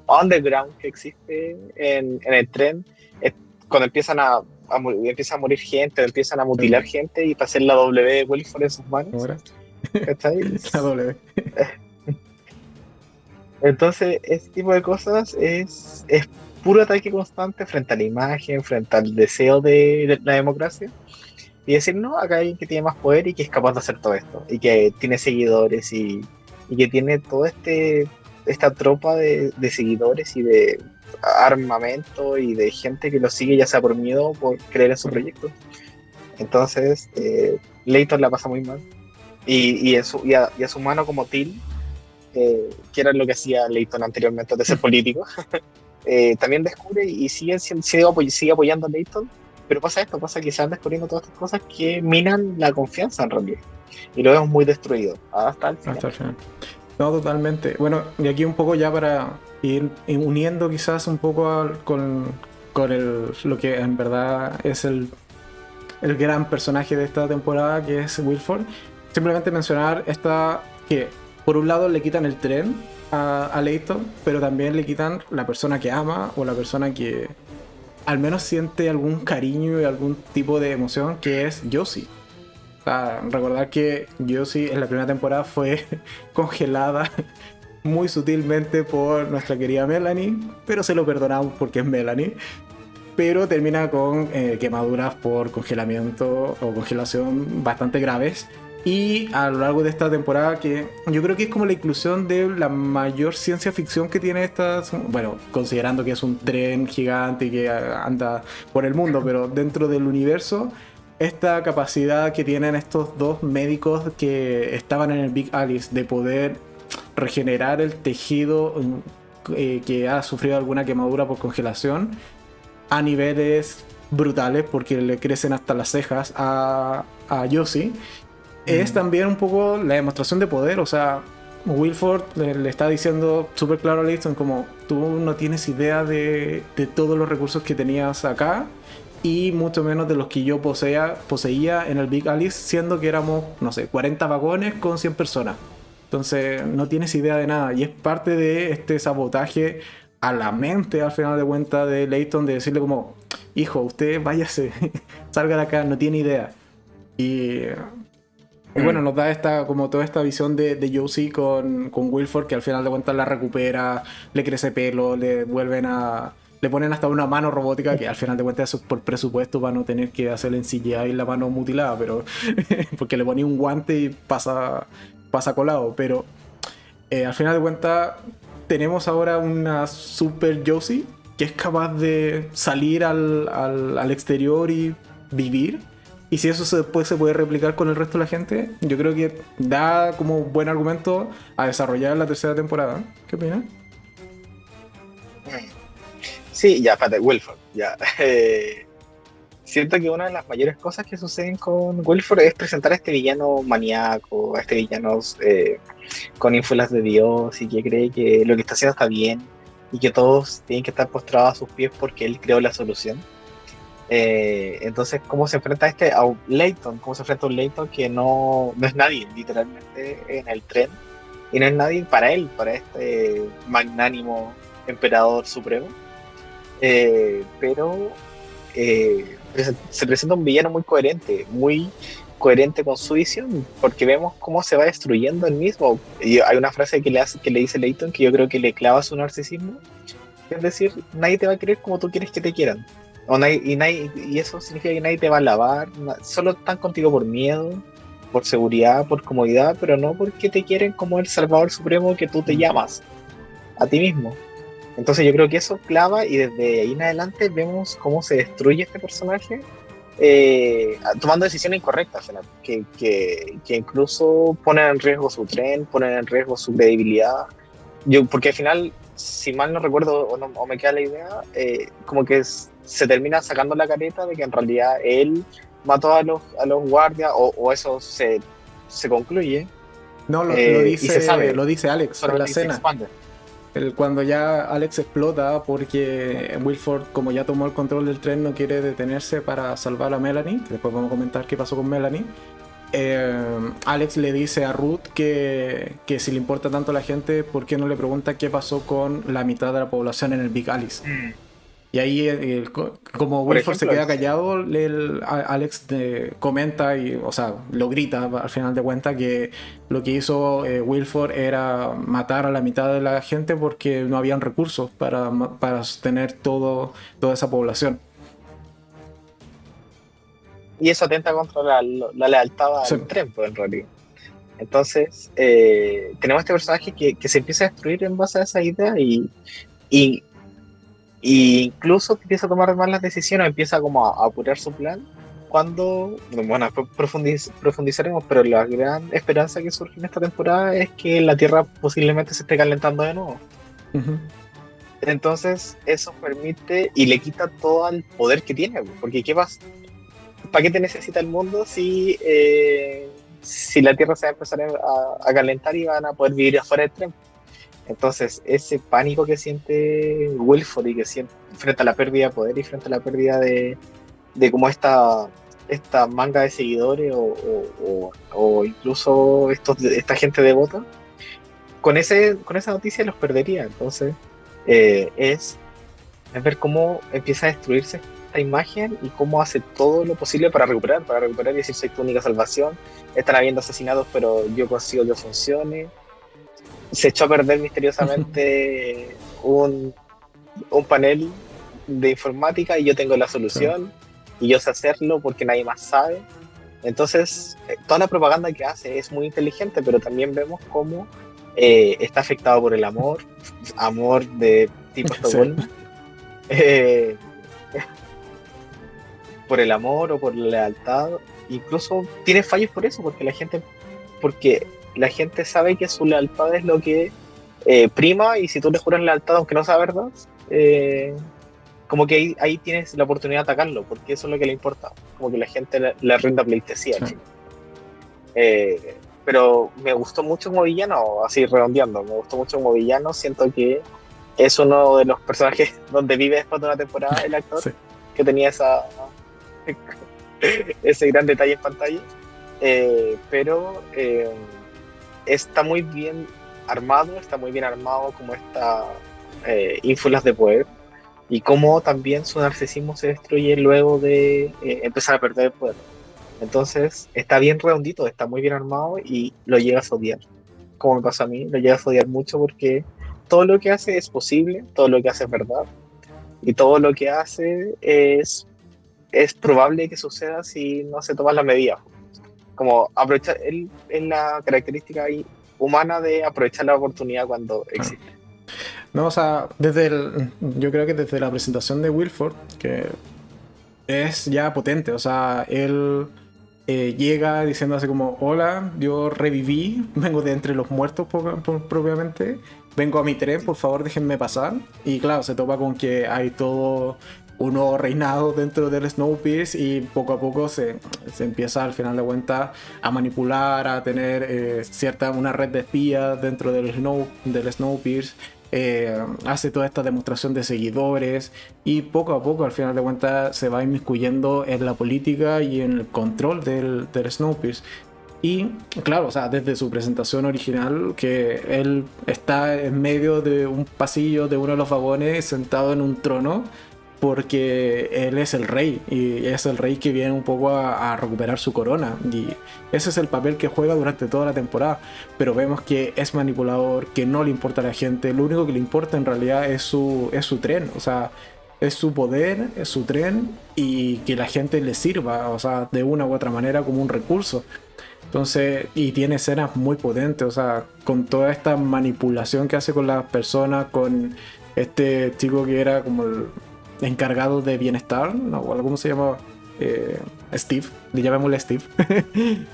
[SPEAKER 2] underground que existe en, en el tren, es, cuando empiezan a, a, empieza a morir gente, empiezan a mutilar gente y para hacer la W de Wilford en sus manos.
[SPEAKER 1] la W.
[SPEAKER 2] Entonces, este tipo de cosas es, es puro ataque constante frente a la imagen, frente al deseo de, la democracia. Y decir, no, acá hay alguien que tiene más poder y que es capaz de hacer todo esto. Y que tiene seguidores y, que tiene toda este, esta tropa de, seguidores y de armamento y de gente que lo sigue ya sea por miedo o por creer en su proyecto. Entonces, eh, Leighton la pasa muy mal. Y, y, su, y, a, su mano como Till, eh, que era lo que hacía Leighton anteriormente de ser político, eh, también descubre y sigue, sigue, apoyando a Leighton. Pero pasa esto, pasa que se van descubriendo todas estas cosas que minan la confianza en realidad. Y lo vemos muy destruido hasta el final. Hasta el final.
[SPEAKER 1] No, totalmente. Bueno, y aquí un poco ya para ir uniendo quizás un poco con, con el, lo que en verdad es el, el gran personaje de esta temporada, que es Wilford. Simplemente mencionar esta que por un lado le quitan el tren a, a Leighton, pero también le quitan la persona que ama o la persona que al menos siente algún cariño y algún tipo de emoción, que es Josie. recordar que Josie en la primera temporada fue congelada muy sutilmente por nuestra querida Melanie, pero se lo perdonamos porque es Melanie. Pero termina con eh, quemaduras por congelamiento o congelación bastante graves. Y a lo largo de esta temporada, que yo creo que es como la inclusión de la mayor ciencia ficción que tiene esta. Bueno, considerando que es un tren gigante que anda por el mundo, pero dentro del universo, esta capacidad que tienen estos dos médicos que estaban en el Big Alice de poder regenerar el tejido eh, que ha sufrido alguna quemadura por congelación a niveles brutales porque le crecen hasta las cejas a, a Yossi. Es también un poco la demostración de poder, o sea, Wilford le, está diciendo súper claro a Leighton como tú no tienes idea de, de, todos los recursos que tenías acá y mucho menos de los que yo poseía, poseía en el Big Alice, siendo que éramos, no sé, 40 vagones con 100 personas. Entonces no tienes idea de nada. Y es parte de este sabotaje a la mente, al final de cuentas, de Leighton, de decirle como, hijo, usted váyase, salga de acá, no tiene idea. Y, bueno, mm. nos da esta, como toda esta visión de, de Josie con, con Wilford, que al final de cuentas la recupera, le crece pelo, le vuelven a... Le ponen hasta una mano robótica que al final de cuentas eso por presupuesto para no tener que hacer en CGI la mano mutilada, pero porque le ponía un guante y pasa pasa colado, pero eh, al final de cuentas tenemos ahora una super Josie que es capaz de salir al, al, exterior y vivir. Y si eso se, después se puede replicar con el resto de la gente, yo creo que da como buen argumento a desarrollar la tercera temporada. ¿Qué opinas?
[SPEAKER 2] Sí, ya, espérate, Wilford, ya. Eh, siento que una de las mayores cosas que suceden con Wilford es presentar a este villano maníaco, a este villano eh, con ínfulas de Dios y que cree que lo que está haciendo está bien y que todos tienen que estar postrados a sus pies porque él creó la solución. Eh, entonces, ¿cómo se enfrenta a este a Leighton? ¿Cómo se enfrenta a un Leighton que no, no es nadie, literalmente, en el tren? Y no es nadie para él, para este magnánimo emperador supremo. Eh, pero se presenta un villano muy coherente, muy coherente con su visión, porque vemos cómo se va destruyendo el mismo. Y hay una frase que le, hace, que le dice Leighton que yo creo que le clava su narcisismo, es decir, nadie te va a querer como tú quieres que te quieran. O y, nadie, y eso significa que nadie te va a lavar, solo están contigo por miedo, por seguridad, por comodidad, pero no porque te quieren como el Salvador Supremo que tú te llamas a ti mismo. Entonces yo creo que eso clava y desde ahí en adelante vemos cómo se destruye este personaje eh, tomando decisiones incorrectas, que, que, que, incluso ponen en riesgo su tren, ponen en riesgo su credibilidad. Yo, porque al final, si mal no recuerdo o, no, me queda la idea, eh, como que se termina sacando la careta de que en realidad él mató a los, a los guardias, o, eso se, se concluye.
[SPEAKER 1] No, lo, eh, dice, lo dice Alex en la escena cuando ya Alex explota porque Wilford, como ya tomó el control del tren, no quiere detenerse para salvar a Melanie, después vamos a comentar qué pasó con Melanie. Eh, Alex le dice a Ruth que, que, si le importa tanto a la gente, ¿por qué no le pregunta qué pasó con la mitad de la población en el Big Alice? Mm. Y ahí, eh, como Wilford se queda callado, el, Alex comenta, y, o sea, lo grita al final de cuentas que lo que hizo eh, Wilford era matar a la mitad de la gente porque no habían recursos para, para sostener todo, toda esa población.
[SPEAKER 2] Y eso atenta contra la, lealtad al tren, pues, en realidad. Entonces, eh, tenemos este personaje que, que, se empieza a destruir en base a esa idea y, y y incluso empieza a tomar malas decisiones, empieza como a, apurar su plan. Cuando, bueno, profundizaremos, pero la gran esperanza que surge en esta temporada es que la Tierra posiblemente se esté calentando de nuevo. Entonces, eso permite y le quita todo el poder que tiene, porque ¿qué pasa? ¿Para qué te necesita el mundo si, eh, si la Tierra se va a empezar a, a, calentar y van a poder vivir afuera del tren? Entonces, ese pánico que siente Wilford y que siente frente a la pérdida de poder y frente a la pérdida de, de como esta, esta manga de seguidores o, incluso estos, esta gente devota, con, ese, con esa noticia los perdería. Entonces, eh, es, es ver cómo empieza a destruirse esta imagen y cómo hace todo lo posible para recuperar, para recuperar y decir soy tu única salvación. Están habiendo asesinados, pero yo consigo que funcione se echó a perder misteriosamente un, un panel de informática y yo tengo la solución y yo sé hacerlo porque nadie más sabe. Entonces, eh, toda la propaganda que hace es muy inteligente, pero también vemos cómo eh, está afectado por el amor, amor de tipo Estocolmo, eh, por el amor o por la lealtad. Incluso tiene fallos por eso, porque la gente, porque la gente sabe que su lealtad es lo que eh, prima y si tú le juras lealtad aunque no sea verdad, eh, como que ahí, tienes la oportunidad de atacarlo, porque eso es lo que le importa, como que la gente le, le rinda pleitesía. Eh, pero me gustó mucho como villano, así redondeando, me gustó mucho como villano, siento que es uno de los personajes donde vive después de una temporada el actor, que tenía esa ese gran detalle en pantalla, pero está muy bien armado, está muy bien armado como esta eh, ínfulas de poder y cómo también su narcisismo se destruye luego de eh, empezar a perder el poder. Entonces está bien redondito, está muy bien armado y lo llegas a odiar. Como me pasa a mí, lo llegas a odiar mucho porque todo lo que hace es posible, todo lo que hace es verdad y todo lo que hace es, es probable que suceda si no se toman las medidas como aprovechar, él es la característica ahí humana de aprovechar la oportunidad cuando existe.
[SPEAKER 1] No, o sea, desde el, yo creo que desde la presentación de Wilford, que es ya potente, o sea, él eh, llega diciendo así como, hola, yo reviví, vengo de entre los muertos propiamente, vengo a mi tren, por favor déjenme pasar. Y claro, se topa con que hay todo un nuevo reinado dentro del Snowpiercer y poco a poco se, se, empieza al final de cuentas a manipular, a tener eh, cierta una red de espías dentro del, Snow, del Snowpiercer. Eh, hace toda esta demostración de seguidores y poco a poco al final de cuentas se va inmiscuyendo en la política y en el control del, del Snowpiercer. Y claro, o sea, desde su presentación original, que él está en medio de un pasillo de uno de los vagones sentado en un trono, porque él es el rey y es el rey que viene un poco a, recuperar su corona. Y ese es el papel que juega durante toda la temporada. Pero vemos que es manipulador que no le importa a la gente. Lo único que le importa en realidad es su es su tren. O sea es su poder es su tren y que la gente le sirva o sea de una u otra manera como un recurso. Entonces, y tiene escenas muy potentes, o sea, con toda esta manipulación que hace con las personas, con este chico que era como el, encargado de bienestar, ¿no? ¿cómo se llama? Eh, Steve, le llamémosle Steve.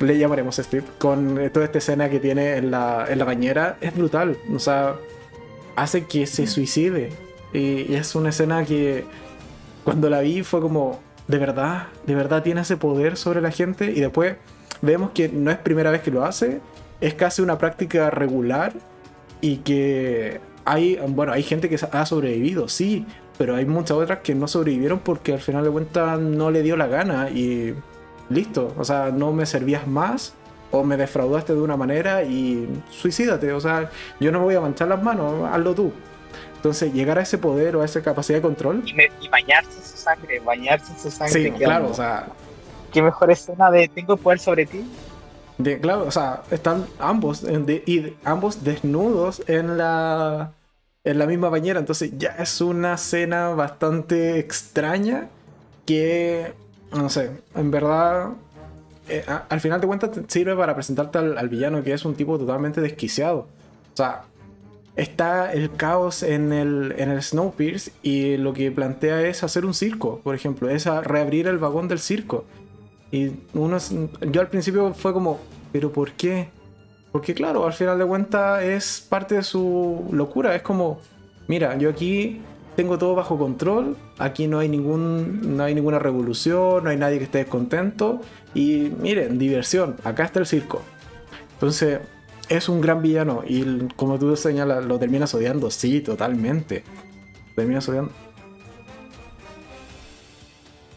[SPEAKER 1] le llamaremos Steve. Con toda esta escena que tiene en la, en la bañera, es brutal. O sea, hace que se suicide. Y, y es una escena que cuando la vi fue como, de verdad, de verdad tiene ese poder sobre la gente. Y después vemos que no es primera vez que lo hace, es casi una práctica regular y que hay, bueno, hay gente que ha sobrevivido, sí, pero hay muchas otras que no sobrevivieron porque al final de cuentas no le dio la gana y listo. O sea, no me servías más o me defraudaste de una manera y suicídate. O sea, yo no me voy a manchar las manos, hazlo tú. Entonces, llegar a ese poder o a esa capacidad de control.
[SPEAKER 2] Y, bañarse en su sangre, bañarse en su sangre.
[SPEAKER 1] Sí, claro, o sea.
[SPEAKER 2] Qué mejor escena de tengo poder sobre ti.
[SPEAKER 1] De, claro, o sea, están ambos, y ambos desnudos en la, en la misma bañera. Entonces, ya es una escena bastante extraña que, no sé, en verdad eh, al final de cuentas sirve para presentarte al, villano que es un tipo totalmente desquiciado. O sea, está el caos en el, en el Snowpiercer y lo que plantea es hacer un circo, por ejemplo, es reabrir el vagón del circo. Y uno, yo al principio fue como, ¿pero por qué? Porque claro, al final de cuentas es parte de su locura, es como, mira, yo aquí tengo todo bajo control, aquí no hay, ningún, no hay ninguna revolución, no hay nadie que esté descontento y miren, diversión, acá está el circo. Entonces, es un gran villano y como tú señalas, lo terminas odiando, sí, totalmente. Terminas odiando.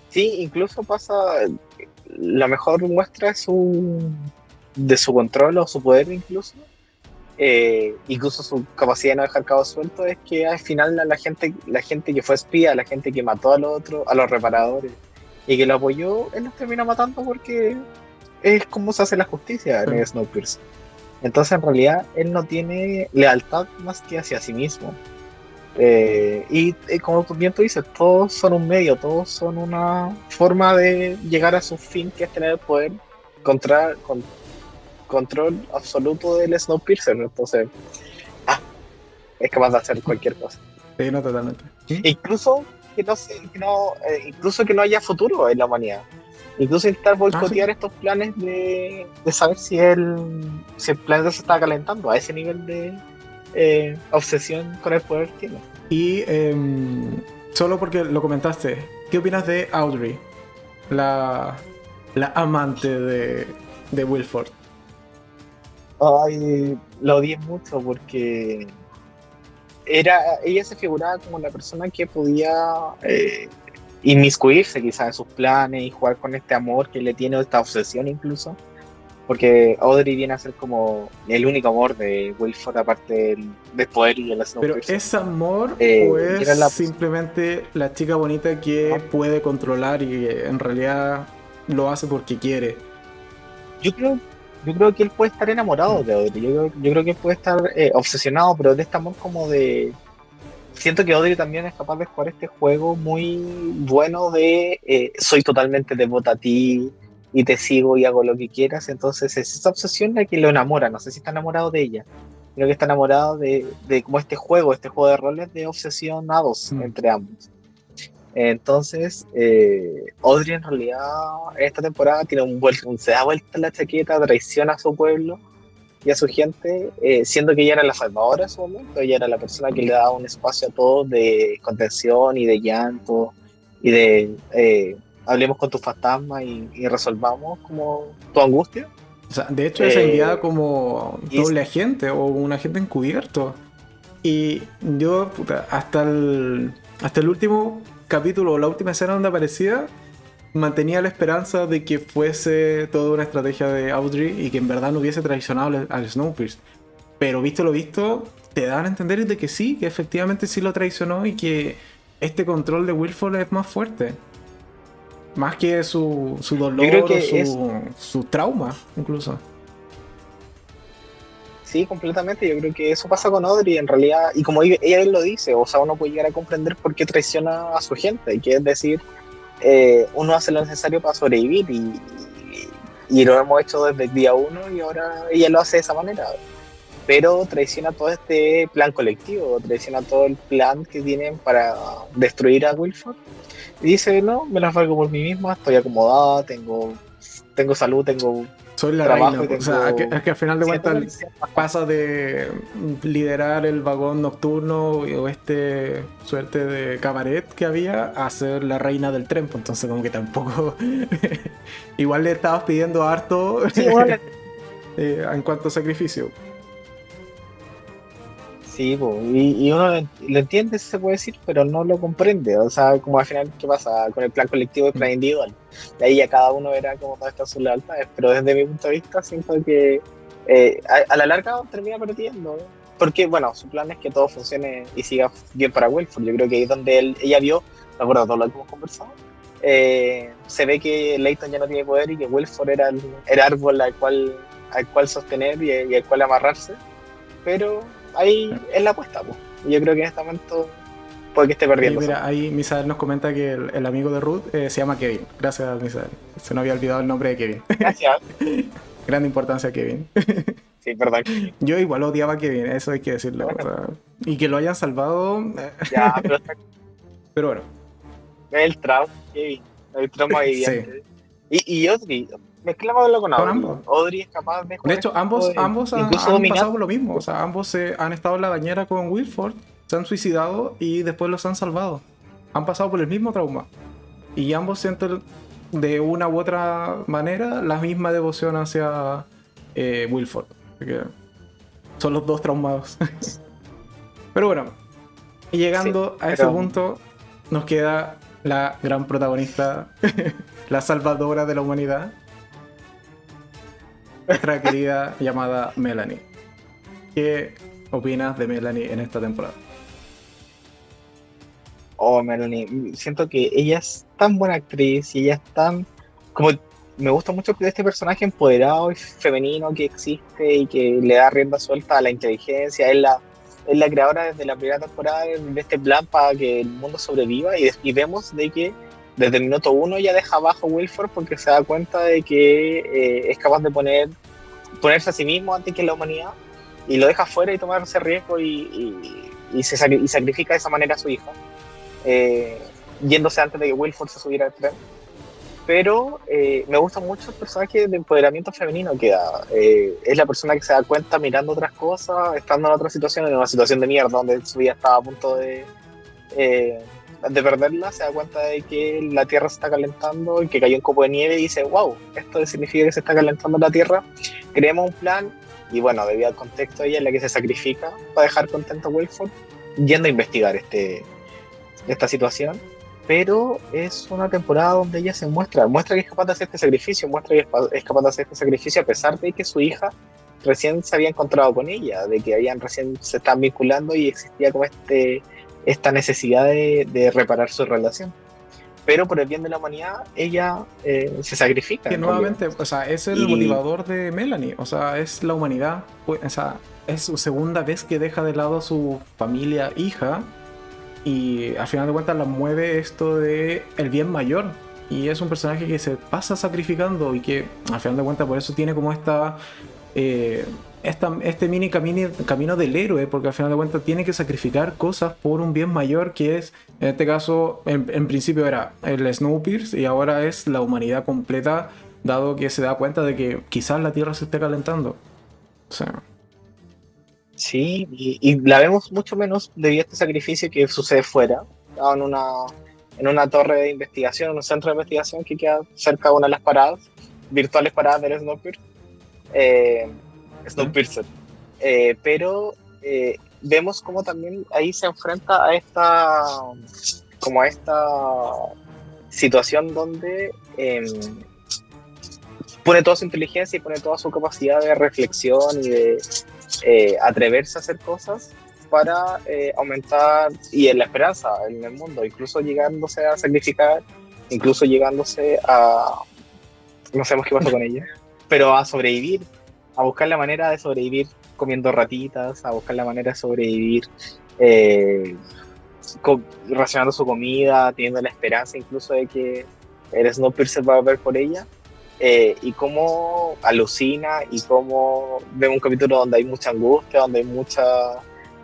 [SPEAKER 2] Sí, incluso pasa, la mejor muestra su, de su control o su poder incluso eh, incluso su capacidad de no dejar cabo suelto es que al final la, gente la gente que fue espía, la gente que mató a los otros, a los reparadores y que lo apoyó, él los termina matando porque es como se hace la justicia en Snowpiercer. Entonces en realidad él no tiene lealtad más que hacia sí mismo. Eh, y, como bien tú dices, todos son un medio, todos son una forma de llegar a su fin que es tener el poder contra, control absoluto del Snowpiercer, entonces ah, es capaz de hacer cualquier cosa.
[SPEAKER 1] Sí, no, totalmente.
[SPEAKER 2] Incluso que no, que no eh, incluso que no haya futuro en la humanidad. Incluso intentar ah, boicotear estos planes de, de, saber si el, si el planeta se está calentando a ese nivel de eh, obsesión con el poder que tiene.
[SPEAKER 1] Y em, solo porque lo comentaste, ¿qué opinas de Audrey? La, la amante de, de Wilford.
[SPEAKER 2] Ay, lo odié mucho porque era, ella se figuraba como la persona que podía eh, inmiscuirse quizás en sus planes y jugar con este amor que le tiene, esta obsesión incluso. Porque Audrey viene a ser como el único amor de Wilford aparte del, poder y de la
[SPEAKER 1] Pero ¿es amor eh, o es simplemente la chica bonita que puede controlar y en realidad lo hace porque quiere?
[SPEAKER 2] Yo creo yo creo que él puede estar enamorado de Audrey. Yo, creo que él puede estar eh, obsesionado, pero de este amor como de. Siento que Audrey también es capaz de jugar este juego muy bueno de eh, soy totalmente devota a ti y te sigo y hago lo que quieras. Entonces es esa obsesión la que lo enamora. No sé si está enamorado de ella. Creo que está enamorado de, de como este juego, este juego de roles de obsesionados mm. entre ambos. Entonces, eh, Audrey en realidad en esta temporada tiene un, vuelto, se da vuelta la chaqueta, traiciona a su pueblo y a su gente, eh, siendo que ella era la salvadora en su momento, ella era la persona que le daba un espacio a todos de contención y de llanto y de eh, hablemos con tu fantasma y, resolvamos como tu angustia.
[SPEAKER 1] O sea, de hecho es enviada como doble agente o un agente encubierto. Y yo, hasta el, hasta el último capítulo la última escena donde aparecía, mantenía la esperanza de que fuese toda una estrategia de Audrey y que en verdad no hubiese traicionado al Snowpiercer. Pero visto lo visto, te dan a entender de que sí, que efectivamente sí lo traicionó y que este control de Wilford es más fuerte. Más que su, su dolor o su, su trauma, incluso.
[SPEAKER 2] Sí, completamente. Yo creo que eso pasa con Audrey en realidad. Y como ella lo dice, o sea, uno puede llegar a comprender por qué traiciona a su gente. Y que es decir, eh, uno hace lo necesario para sobrevivir. Y, y, lo hemos hecho desde el día uno y ahora ella lo hace de esa manera. Pero traiciona todo este plan colectivo, traiciona todo el plan que tienen para destruir a Wilford. Y dice, no, me las valgo por mí misma, estoy acomodada, tengo, tengo salud, tengo
[SPEAKER 1] soy la reina. O sea, es que, al final de cuentas pasa de liderar el vagón nocturno o este suerte de cabaret que había a ser la reina del tren. Pues, entonces, como que tampoco. igual le estabas pidiendo harto eh, en cuanto a sacrificio.
[SPEAKER 2] Sí, y, uno lo entiende, se puede decir, pero no lo comprende. O sea, como al final, ¿qué pasa con el plan colectivo y plan individual? De ahí ya cada uno verá cómo está su lealtad, pero desde mi punto de vista siento que eh, a, la larga termina perdiendo. porque, bueno, su plan es que todo funcione y siga bien para Wilford. Yo creo que ahí es donde él, ella vio, de acuerdo a todo lo que hemos conversado, eh, se ve que Leighton ya no tiene poder y que Wilford era el, el árbol al cual, al cual sostener y, y al cual amarrarse. Pero ahí es la apuesta, pues. Yo creo que en este momento puede que esté perdiendo.
[SPEAKER 1] mira, ahí Misael nos comenta que el, el amigo de Ruth eh, se llama Kevin. Gracias, Misael. Se nos había olvidado el nombre de Kevin.
[SPEAKER 2] Gracias.
[SPEAKER 1] Gran importancia, Kevin.
[SPEAKER 2] Sí, perdón.
[SPEAKER 1] Yo igual odiaba a Kevin, eso hay que decirlo. o sea, y que lo hayan salvado. eh,
[SPEAKER 2] Ya, pero
[SPEAKER 1] pero bueno,
[SPEAKER 2] el trauma, Kevin. El trauma viviente. Y, y Audrey, mezclámoslo con
[SPEAKER 1] Con
[SPEAKER 2] Audrey.
[SPEAKER 1] ambos.
[SPEAKER 2] Audrey es capaz de
[SPEAKER 1] de hecho, ambos, ambos han, han pasado por lo mismo. O sea, ambos se han estado en la bañera con Wilford, se han suicidado y después los han salvado. Han pasado por el mismo trauma. Y ambos sienten de una u otra manera la misma devoción hacia eh, Wilford. Que son los dos traumados. Pero bueno, y llegando
[SPEAKER 2] Sí,
[SPEAKER 1] a ese
[SPEAKER 2] pero-
[SPEAKER 1] punto, nos queda la gran protagonista, la salvadora de la humanidad, nuestra querida llamada Melanie. ¿Qué opinas de Melanie en esta temporada?
[SPEAKER 2] Oh, Melanie, siento que ella es tan buena actriz y ella es tan. Como me gusta mucho este personaje empoderado y femenino que existe y que le da rienda suelta a la inteligencia. Es la, es la creadora desde la primera temporada de este plan para que el mundo sobreviva y, y vemos de que desde el minuto uno ya deja abajo Wilford porque se da cuenta de que eh, es capaz de poner ponerse a sí mismo antes que la humanidad y lo deja fuera y tomar ese riesgo y, y- y se y sacrifica de esa manera a su hija eh, yéndose antes de que Wilford se subiera al tren. Pero eh, me gusta mucho el personaje de empoderamiento femenino que da. Eh, es la persona que se da cuenta mirando otras cosas, estando en otra situación, en una situación de mierda donde su vida estaba a punto de, eh, de perderla, se da cuenta de que la Tierra se está calentando y que cayó un copo de nieve y dice, wow, esto significa que se está calentando la Tierra, creemos un plan y bueno, debido al contexto ella es la que se sacrifica para dejar contento a Wilford yendo a investigar este, esta situación, pero es una temporada donde ella se muestra, muestra que es capaz de hacer este sacrificio, muestra que es capaz de hacer este sacrificio a pesar de que su hija recién se había encontrado con ella, de que habían recién se están vinculando y existía como este esta necesidad de, de reparar su relación. Pero por el bien de la humanidad, ella eh, se sacrifica.
[SPEAKER 1] Que
[SPEAKER 2] realidad.
[SPEAKER 1] nuevamente, o sea, es el
[SPEAKER 2] Y-
[SPEAKER 1] motivador de Melanie. O sea, es la humanidad. O sea, es su segunda vez que deja de lado a su familia, hija. Y al final de cuentas la mueve esto de el bien mayor. Y es un personaje que se pasa sacrificando y que al final de cuentas por eso tiene como esta... eh, este mini camino, camino del héroe, porque al final de cuentas tiene que sacrificar cosas por un bien mayor, que es, en este caso, en, principio era el Snowpiercer y ahora es la humanidad completa, dado que se da cuenta de que quizás la Tierra se esté calentando. O sea,
[SPEAKER 2] Sí, y, la vemos mucho menos debido a este sacrificio que sucede fuera, en una, en una torre de investigación, en un centro de investigación que queda cerca de una de las paradas, virtuales paradas del Snowpiercer. Eh, Snowpiercer. Eh, pero eh, vemos como también ahí se enfrenta a esta, como a esta situación donde em, pone toda su inteligencia y pone toda su capacidad de reflexión y de eh, atreverse a hacer cosas para eh, aumentar y en la esperanza en el mundo, incluso llegándose a sacrificar, incluso llegándose a no sabemos qué pasó con ella, pero a sobrevivir, a buscar la manera de sobrevivir comiendo ratitas, a buscar la manera de sobrevivir eh, racionando su comida, teniendo la esperanza incluso de que el Snowpiercer va a ver por ella. Eh, y cómo alucina y cómo vemos un capítulo donde hay mucha angustia, donde hay mucha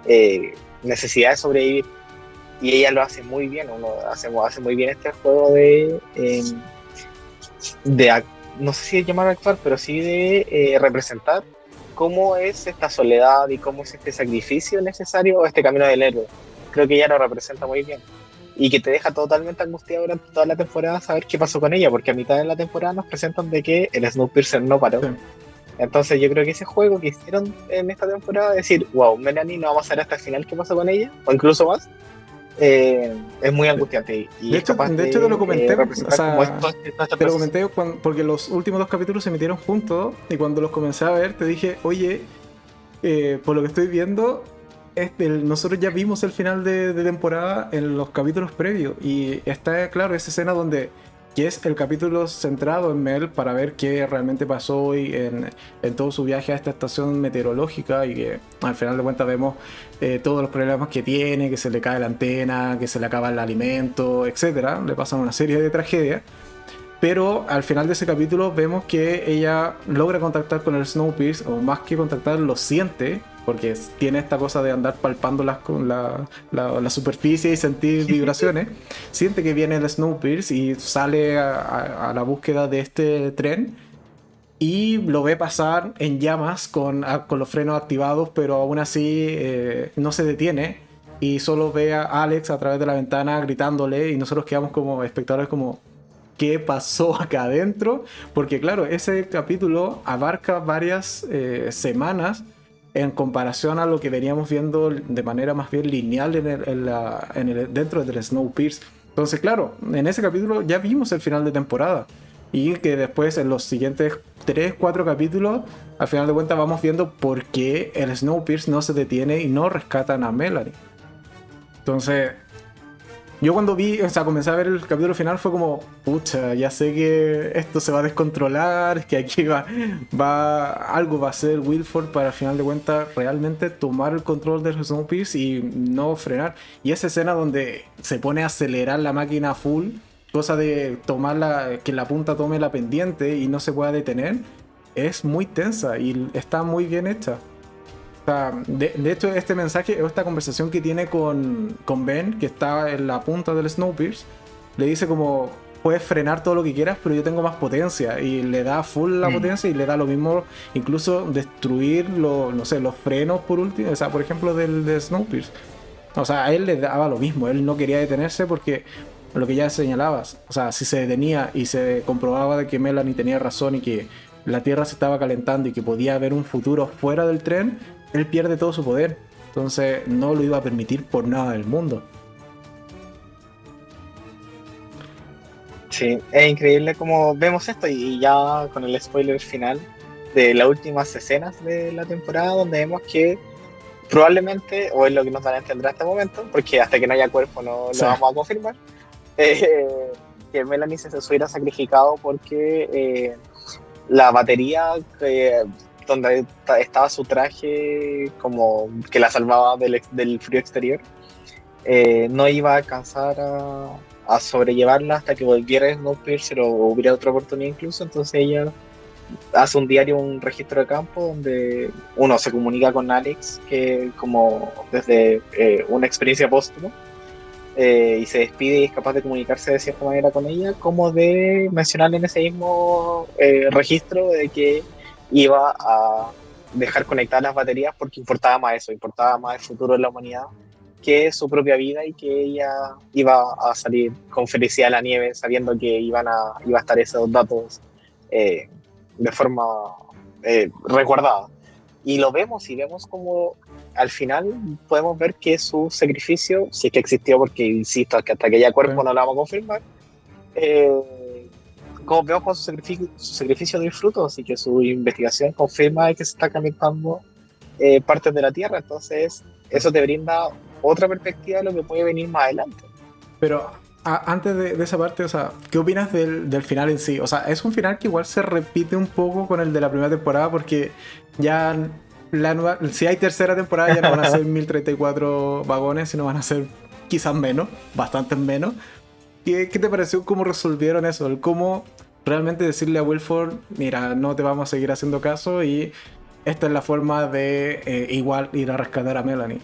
[SPEAKER 2] eh, necesidad de sobrevivir. Y ella lo hace muy bien, uno hace, hace muy bien este juego de, eh, de no sé si llamar actuar, pero sí de eh, representar cómo es esta soledad y cómo es este sacrificio necesario, este camino del héroe. Creo que ella lo representa muy bien y que te deja totalmente angustiado durante toda la temporada saber qué pasó con ella, porque a mitad de la temporada nos presentan de que el Snowpiercer no paró.
[SPEAKER 1] Sí.
[SPEAKER 2] Entonces yo creo que ese juego que hicieron en esta temporada, decir, wow, Melanie no vamos a ver hasta el final qué pasó con ella, o incluso más, eh, es muy angustiante. Y
[SPEAKER 1] De hecho- de hecho te lo comenté,
[SPEAKER 2] representar
[SPEAKER 1] o sea,
[SPEAKER 2] esto-
[SPEAKER 1] te lo comenté porque los últimos dos capítulos se emitieron juntos y cuando los comencé a ver te dije, oye, eh, por lo que estoy viendo, este, nosotros ya vimos el final de, temporada en los capítulos previos y está claro esa escena donde que es el capítulo centrado en Mel para ver qué realmente pasó hoy en, todo su viaje a esta estación meteorológica y que al final de cuentas vemos eh, todos los problemas que tiene, que se le cae la antena, que se le acaba el alimento, etc. Le pasan una serie de tragedias. Pero al final de ese capítulo vemos que ella logra contactar con el Snowpiercer, o más que contactar, lo siente porque tiene esta cosa de andar palpando con la, la, superficie y sentir vibraciones, siente que viene el Snowpiercer y sale a, la búsqueda de este tren y lo ve pasar en llamas con, con los frenos activados, pero aún así eh, no se detiene y solo ve a Alex a través de la ventana gritándole y nosotros quedamos como espectadores como qué pasó acá adentro, porque claro, ese capítulo abarca varias eh, semanas en comparación a lo que veníamos viendo de manera más bien lineal en el, dentro del Snowpiercer. Entonces, claro, en ese capítulo ya vimos el final de temporada. Y que después en los siguientes 3, 4 capítulos, al final de cuentas vamos viendo por qué el Snowpiercer no se detiene y no rescatan a Melanie. Entonces, yo cuando vi, o sea, comencé a ver el capítulo final fue como, pucha, ya sé que esto se va a descontrolar, que aquí va, va algo va a ser Wilford para al final de cuentas realmente tomar el control del Snowpiercer y no frenar. Y esa escena donde se pone a acelerar la máquina full, cosa de tomar la, que la punta tome la pendiente y no se pueda detener, es muy tensa y está muy bien hecha de, hecho, este mensaje o esta conversación que tiene con, con Ben, que está en la punta del Snowpiercer, le dice como, puedes frenar todo lo que quieras, pero yo tengo más potencia. Y le da full la mm. potencia y le da lo mismo, incluso destruir no sé, los frenos por último, o sea, por ejemplo, del de Snowpiercer. O sea, a él le daba lo mismo, él no quería detenerse porque lo que ya señalabas, o sea, si se detenía y se comprobaba de que Melanie tenía razón y que la Tierra se estaba calentando y que podía haber un futuro fuera del tren, él pierde todo su poder. Entonces no lo iba a permitir por nada del mundo.
[SPEAKER 2] Sí, es increíble como vemos esto y ya con el spoiler final de las últimas escenas de la temporada donde vemos que probablemente, o es lo que nos dan a entender hasta este momento, porque hasta que no haya cuerpo no lo vamos a confirmar, eh, que Melanie se, hubiera sacrificado porque eh, la batería que donde estaba su traje como que la salvaba del, frío exterior, eh, no iba a alcanzar a, sobrellevarla hasta que volviera Snowpiercer o hubiera otra oportunidad incluso, entonces ella hace un diario, un registro de campo donde uno se comunica con Alex, que como desde eh, una experiencia póstuma, eh, y se despide y es capaz de comunicarse de cierta manera con ella, como de mencionarle en ese mismo registro de que iba a dejar conectadas las baterías porque importaba más eso, importaba más el futuro de la humanidad que su propia vida y que ella iba a salir con felicidad a la nieve sabiendo que iban a, iba a estar esos datos eh, de forma eh, resguardada. Y lo vemos y vemos como al final podemos ver que su sacrificio, si es que existió, porque insisto, que hasta que haya cuerpo no lo vamos a confirmar, eh, como vemos con su sacrificio, su sacrificio de frutos y que su investigación confirma que se está calentando eh, partes de la Tierra. Entonces, eso te brinda otra perspectiva de lo que puede venir más adelante.
[SPEAKER 1] Pero antes de, esa parte, o sea, ¿qué opinas del, del, final en sí? O sea, es un final que igual se repite un poco con el de la primera temporada porque ya la nueva, si hay tercera temporada ya no van a ser 1034 vagones, sino van a ser quizás menos, bastante menos. ¿Qué, ¿Qué, te pareció cómo resolvieron eso? El cómo realmente decirle a Wilford, mira, no te vamos a seguir haciendo caso y esta es la forma de eh, igual ir a rescatar a Melanie.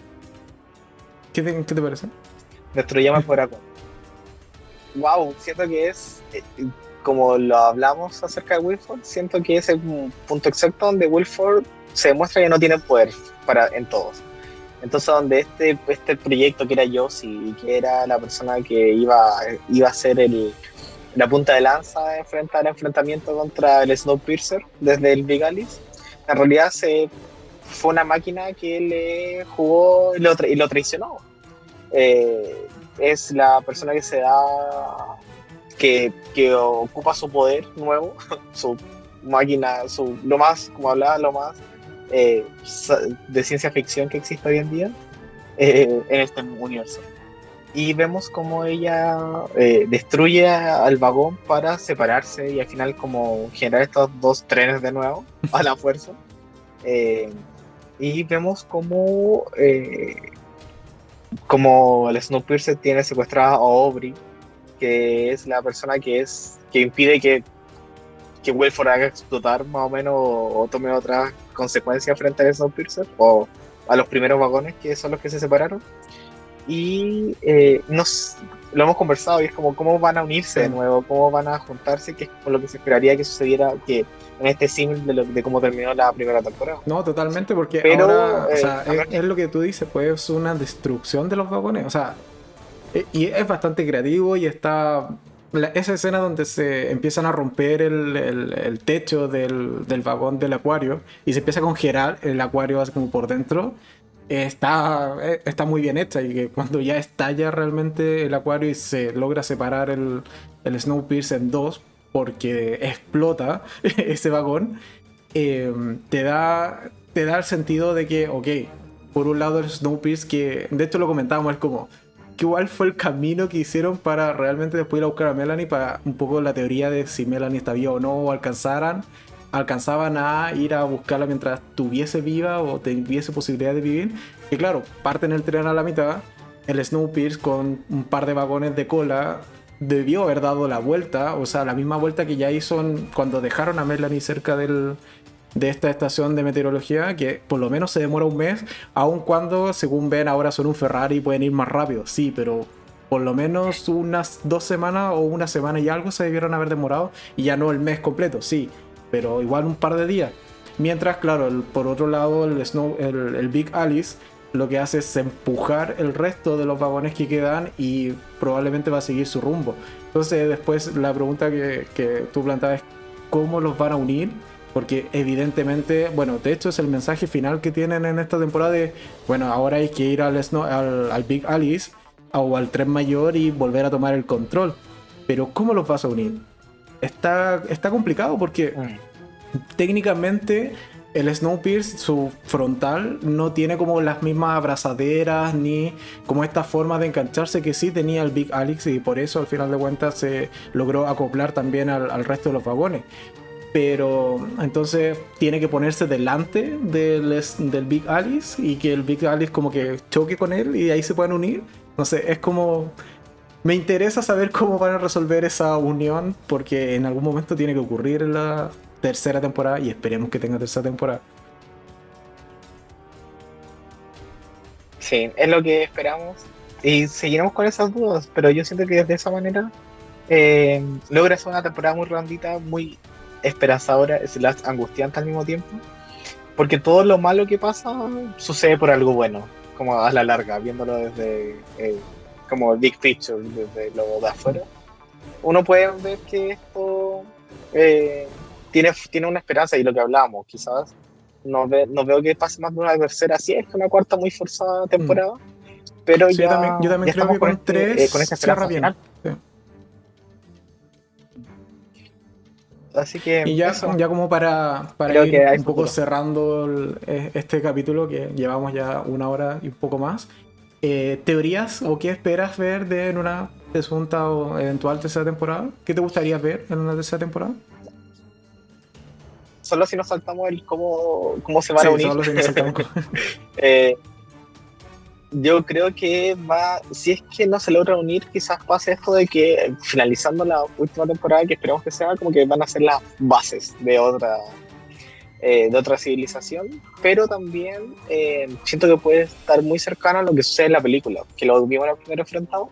[SPEAKER 1] ¿Qué te, qué te parece?
[SPEAKER 2] Destruyamos por acá. Wow, siento que es, eh, como lo hablamos acerca de Wilford, siento que es el punto exacto donde Wilford se demuestra que no tiene poder para, en todos. Entonces, donde este, este proyecto que era Josie, que era la persona que iba, iba a ser el, la punta de lanza de enfrentar enfrentamiento contra el Snowpiercer desde el Big Alice, en realidad se, fue una máquina que le jugó y lo, y lo traicionó. Eh, es la persona que se da, que, que ocupa su poder nuevo, su máquina, su, lo más, como hablaba, lo más eh, de ciencia ficción que existe hoy en día eh, en este universo. Y vemos como ella eh, destruye al vagón para separarse y al final como generar estos dos trenes de nuevo a la fuerza. y vemos como, como el Snowpiercer tiene secuestrada a Aubrey, que es la persona que es que impide que que Wilford haga explotar más o menos o, tome otras consecuencias frente a Snowpiercer o a los primeros vagones que son los que se separaron. Y eh, nos lo hemos conversado y es como cómo van a unirse de nuevo, cómo van a juntarse, que es por lo que se esperaría que sucediera que en este símil de, cómo terminó la primera temporada.
[SPEAKER 1] No, totalmente, porque ahora, o sea, eh, es, lo que tú dices, pues es una destrucción de los vagones, o sea, eh, y es bastante creativo y está esa escena donde se empiezan a romper el, techo del, vagón del acuario y se empieza a congelar el acuario como por dentro, está, eh, está muy bien hecha y que cuando ya estalla realmente el acuario y se logra separar el, el Snowpiercer en dos porque explota ese vagón, eh, te, da, te da el sentido de que, ok, por un lado el Snowpiercer que de hecho lo comentábamos, es como igual fue el camino que hicieron para realmente después ir a buscar a Melanie para un poco la teoría de si Melanie está viva o no, o alcanzaran, alcanzaban a ir a buscarla mientras tuviese viva o tuviese posibilidad de vivir. Y claro, parten el tren a la mitad, el Snowpiercer con un par de vagones de cola debió haber dado la vuelta, o sea, la misma vuelta que ya hizo cuando dejaron a Melanie cerca del, de esta estación de meteorología que por lo menos se demora un mes, aun cuando, según ven, ahora son un Ferrari y pueden ir más rápido. Sí, pero por lo menos unas dos semanas o una semana y algo se debieron haber demorado y ya no el mes completo, sí, pero igual un par de días. Mientras, claro, por otro lado, el, Snow, el, Big Alice lo que hace es empujar el resto de los vagones que quedan y probablemente va a seguir su rumbo. Entonces, después la pregunta que, que tú planteabas es cómo los van a unir porque evidentemente, bueno, de hecho es el mensaje final que tienen en esta temporada de, bueno, ahora hay que ir al, al, Big Alice o al tren mayor y volver a tomar el control. Pero ¿cómo los vas a unir? Está, está complicado porque mm. técnicamente el Snowpiercer, su frontal, no tiene como las mismas abrazaderas ni como esta forma de engancharse que sí tenía el Big Alex y por eso al final de cuentas se logró acoplar también al, al resto de los vagones pero entonces tiene que ponerse delante del, Big Alice y que el Big Alice como que choque con él y ahí se puedan unir. No sé, es como... Me interesa saber cómo van a resolver esa unión porque en algún momento tiene que ocurrir en la tercera temporada y esperemos que tenga tercera temporada.
[SPEAKER 2] Sí, es lo que esperamos y seguiremos con esas dudas, pero yo siento que de esa manera eh, logra ser una temporada muy redondita, muy esperanzadora, es la angustiante al mismo tiempo, porque todo lo malo que pasa sucede por algo bueno, como a la larga, viéndolo desde eh, como big picture, desde lo de afuera. Uno puede ver que esto eh, tiene, tiene una esperanza y lo que hablamos, quizás no, no veo que pase más de una tercera, si es una cuarta muy forzada temporada, mm. pero ya,
[SPEAKER 1] yo también, creo que con, este, tres eh, con esta esperanza final.
[SPEAKER 2] Así que.
[SPEAKER 1] Y ya, ya como para, para ir un poco cerrando e, este capítulo, que llevamos ya una hora y un poco más. Eh, ¿Teorías o qué esperas ver en una presunta o eventual tercera temporada? ¿Qué te gustaría ver en una tercera temporada?
[SPEAKER 2] Solo si nos saltamos el cómo, cómo se van a unir. Solo si nos saltamos. eh, yo creo que va, si es que no se logra unir, quizás pase esto de que finalizando la última temporada, que esperamos que sea, como que van a ser las bases de otra, eh, de otra civilización, pero también eh, siento que puede estar muy cercano a lo que sucede en la película, que lo vimos en el primer enfrentado,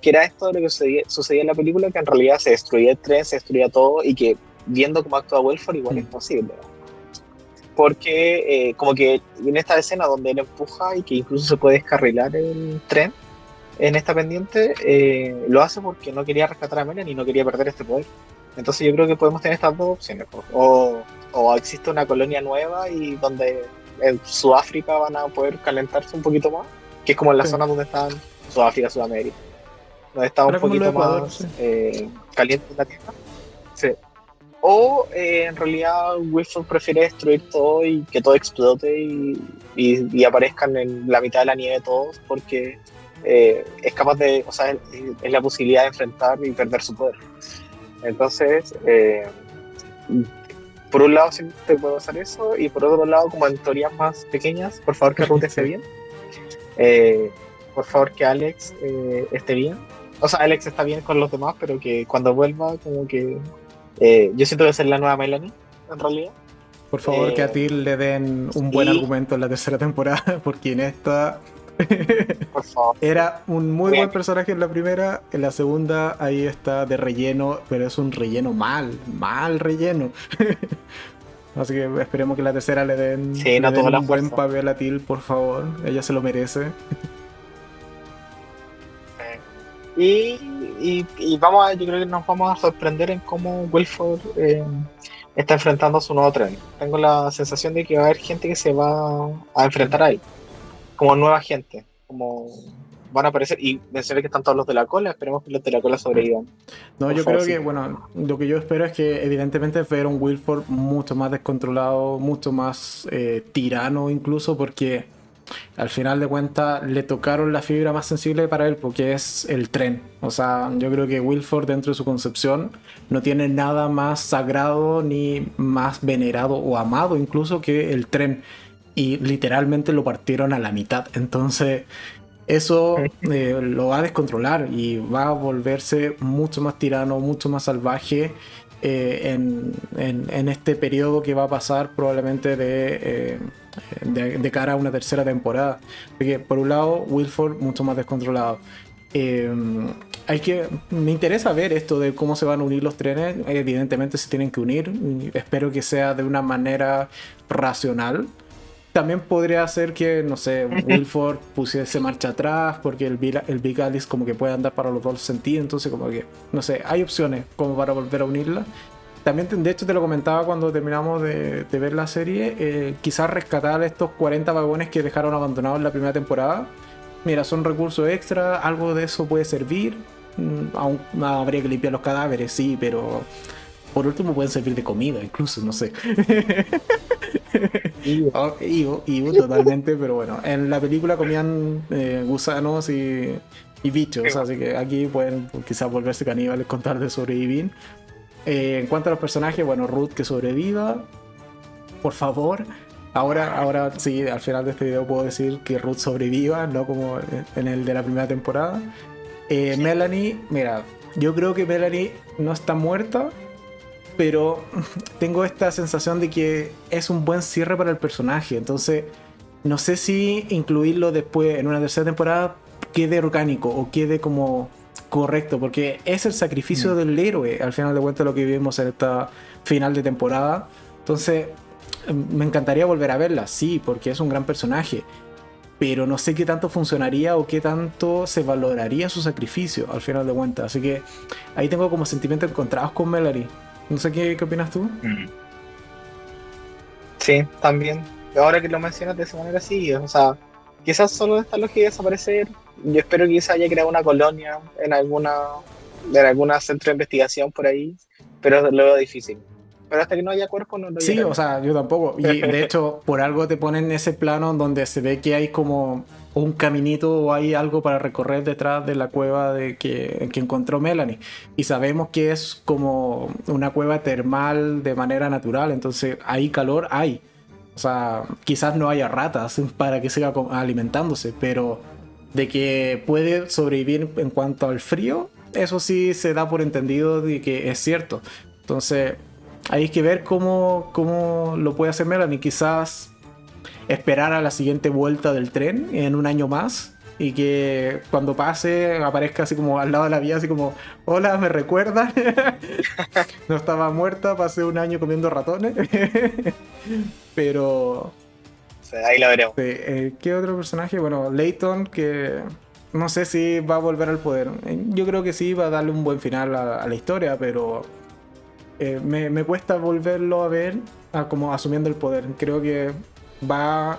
[SPEAKER 2] que era esto de lo que sucedía, en la película, que en realidad se destruía el tren, se destruía todo, y que viendo cómo actúa Welford igual es posible porque eh, como que en esta escena donde él empuja y que incluso se puede descarrilar el tren en esta pendiente, eh, lo hace porque no quería rescatar a Melan y no quería perder este poder. Entonces yo creo que podemos tener estas dos opciones. O, o existe una colonia nueva y donde en Sudáfrica van a poder calentarse un poquito más, que es como en la zona donde están Sudáfrica, Sudamérica, donde está un poquito más eh, caliente la tierra. O eh, en realidad Wilford prefiere destruir todo y que todo explote y, y, aparezcan en la mitad de la nieve todos porque eh, es capaz de, o sea, es, la posibilidad de enfrentar y perder su poder. Entonces, eh, por un lado siempre puedo hacer eso y por otro lado, como en teorías más pequeñas, por favor que Ruth esté bien. por favor que Alex esté bien. O sea, Alex está bien con los demás, pero que cuando vuelva, como que eh, yo siento que ser la nueva Melanie, en realidad.
[SPEAKER 1] Por favor, que a eh, ti le den un buen argumento en la tercera temporada, porque en esta. Por favor. Era un muy buen personaje en la primera, en la segunda ahí está de relleno, pero es un relleno mal, mal relleno. Así que esperemos que la tercera le den, un buen papel a Til, por favor. Ella se lo merece.
[SPEAKER 2] Y, y, vamos a, yo creo que nos vamos a sorprender en cómo Wilford eh, está enfrentando a su nuevo tren. Tengo la sensación de que va a haber gente que se va a enfrentar a él, como nueva gente, como van a aparecer y mencioné que están todos los de la cola, esperemos que los de la cola sobrevivan.
[SPEAKER 1] No, yo creo que, bueno, lo que yo espero es que evidentemente ver un Wilford mucho más descontrolado, mucho más eh, tirano incluso, porque al final de cuentas le tocaron la fibra más sensible para él porque es el tren. O sea, yo creo que Wilford dentro de su concepción no tiene nada más sagrado ni más venerado o amado incluso que el tren. Y literalmente lo partieron a la mitad. Entonces eso eh, lo va a descontrolar y va a volverse mucho más tirano, mucho más salvaje eh, en, este periodo que va a pasar probablemente de, eh, de, cara a una tercera temporada. Porque por un lado, Wilford mucho más descontrolado. Eh, hay que me interesa ver esto de cómo se van a unir los trenes. Evidentemente se tienen que unir. Espero que sea de una manera racional también podría ser que, no sé, Wilford pusiese marcha atrás porque el, el Big Alice como que puede andar para los dos sentidos, entonces como que, no sé, hay opciones como para volver a unirla. También, de hecho, te lo comentaba cuando terminamos de, ver la serie, eh, quizás rescatar estos 40 vagones que dejaron abandonados en la primera temporada. Mira, son recursos extra, algo de eso puede servir. Mm, aún habría que limpiar los cadáveres, sí, pero por último pueden servir de comida, incluso, no sé. Ivo. Ivo, totalmente, pero bueno, en la película comían eh, gusanos y, bichos, así que aquí pueden quizás volverse caníbales contar de sobrevivir. Eh, en cuanto a los personajes, bueno, Ruth que sobreviva, por favor. Ahora, ahora sí, al final de este video puedo decir que Ruth sobreviva, no como en el de la primera temporada. Eh, Melanie, mira, yo creo que Melanie no está muerta, pero tengo esta sensación de que es un buen cierre para el personaje. Entonces, no sé si incluirlo después en una tercera temporada quede orgánico o quede como correcto, porque es el sacrificio mm. del héroe, al final de cuentas, lo que vivimos en esta final de temporada. Entonces, em, me encantaría volver a verla, sí, porque es un gran personaje. Pero no sé qué tanto funcionaría o qué tanto se valoraría su sacrificio al final de cuentas. Así que ahí tengo como sentimientos encontrados con Melody. No sé qué, opinas tú. Mm.
[SPEAKER 2] Sí, también. Ahora que lo mencionas de esa manera, sí. O sea, quizás solo esta lógica de desaparecer. Yo espero que quizás haya creado una colonia en alguna en alguna centro de investigación por ahí, pero lo veo difícil. Pero hasta que no haya cuerpo no lo
[SPEAKER 1] Sí, o sea, yo tampoco. Y de hecho, por algo te ponen ese plano donde se ve que hay como un caminito o hay algo para recorrer detrás de la cueva de que, que encontró Melanie. Y sabemos que es como una cueva termal de manera natural, entonces hay calor, hay. O sea, quizás no haya ratas para que siga alimentándose, pero de que puede sobrevivir en cuanto al frío, eso sí se da por entendido de que es cierto. Entonces, hay que ver cómo, cómo lo puede hacer Melanie. Quizás esperar a la siguiente vuelta del tren en un año más y que cuando pase aparezca así como al lado de la vía, así como, hola, ¿me recuerdan? no estaba muerta, pasé un año comiendo ratones. Pero...
[SPEAKER 2] ahí la veremos.
[SPEAKER 1] Eh, ¿Qué otro personaje? Bueno, Layton, que no sé si va a volver al poder. Yo creo que sí, va a darle un buen final a, la historia, pero eh, me, me, cuesta volverlo a ver como asumiendo el poder. Creo que va.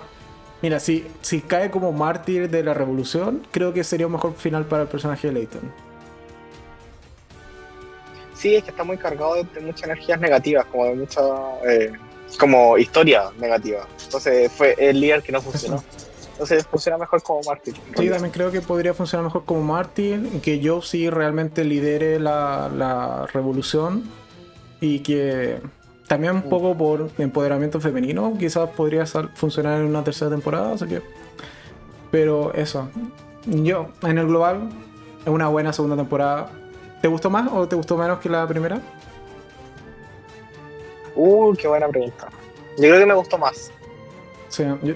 [SPEAKER 1] Mira, si, si cae como mártir de la revolución, creo que sería un mejor final para el personaje de Leighton.
[SPEAKER 2] Sí, es que está muy cargado de, muchas energías negativas, como de mucha eh, como historia negativa. Entonces fue el líder que no funcionó. Entonces funciona mejor como Martin.
[SPEAKER 1] Sí, también creo que podría funcionar mejor como Martin, que yo sí realmente lidere la, la revolución y que también un mm. poco por empoderamiento femenino quizás podría funcionar en una tercera temporada, así que... Pero eso, yo en el global es una buena segunda temporada. ¿Te gustó más o te gustó menos que la primera?
[SPEAKER 2] Uh, qué buena pregunta. Yo creo que me gustó más.
[SPEAKER 1] Sí, yo,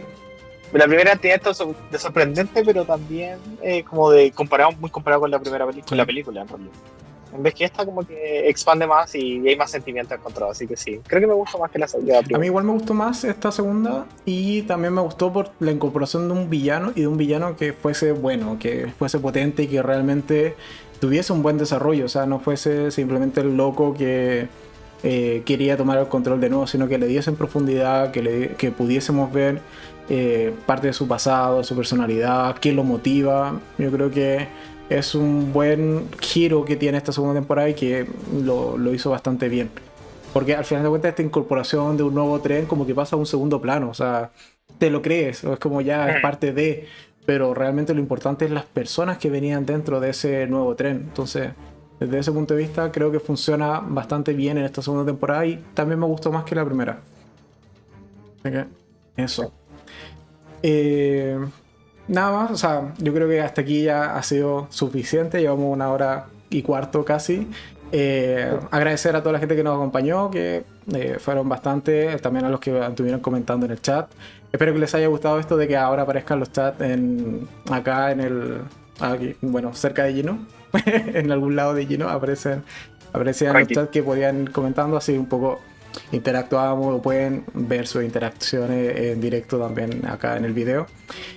[SPEAKER 2] la primera tiene esto de sorprendente, pero también eh, como de comparado, muy comparado con la primera película, con la película en realidad. En vez que esta como que expande más y hay más sentimiento encontrado, así que sí. Creo que me gustó más que la segunda.
[SPEAKER 1] A mí igual me gustó más esta segunda y también me gustó por la incorporación de un villano y de un villano que fuese bueno, que fuese potente y que realmente tuviese un buen desarrollo, o sea, no fuese simplemente el loco que eh, quería tomar el control de nuevo, sino que le diese en profundidad, que, le, que pudiésemos ver eh, parte de su pasado, de su personalidad, qué lo motiva. Yo creo que es un buen giro que tiene esta segunda temporada y que lo, lo, hizo bastante bien. Porque al final de cuentas esta incorporación de un nuevo tren como que pasa a un segundo plano, o sea, te lo crees, o es como ya es parte de, pero realmente lo importante es las personas que venían dentro de ese nuevo tren. Entonces, desde ese punto de vista creo que funciona bastante bien en esta segunda temporada y también me gustó más que la primera. Así eso. Eh, nada más, o sea, yo creo que hasta aquí ya ha sido suficiente, llevamos una hora y cuarto casi. Eh, agradecer a toda la gente que nos acompañó, que eh, fueron bastante, también a los que estuvieron comentando en el chat. Espero que les haya gustado esto de que ahora aparezcan los chats en, acá en el, aquí, bueno, cerca de Gino, en algún lado de Gino aparecen, aparecían los chats que podían comentando, así un poco interactuamos o pueden ver sus interacciones en directo también acá en el video.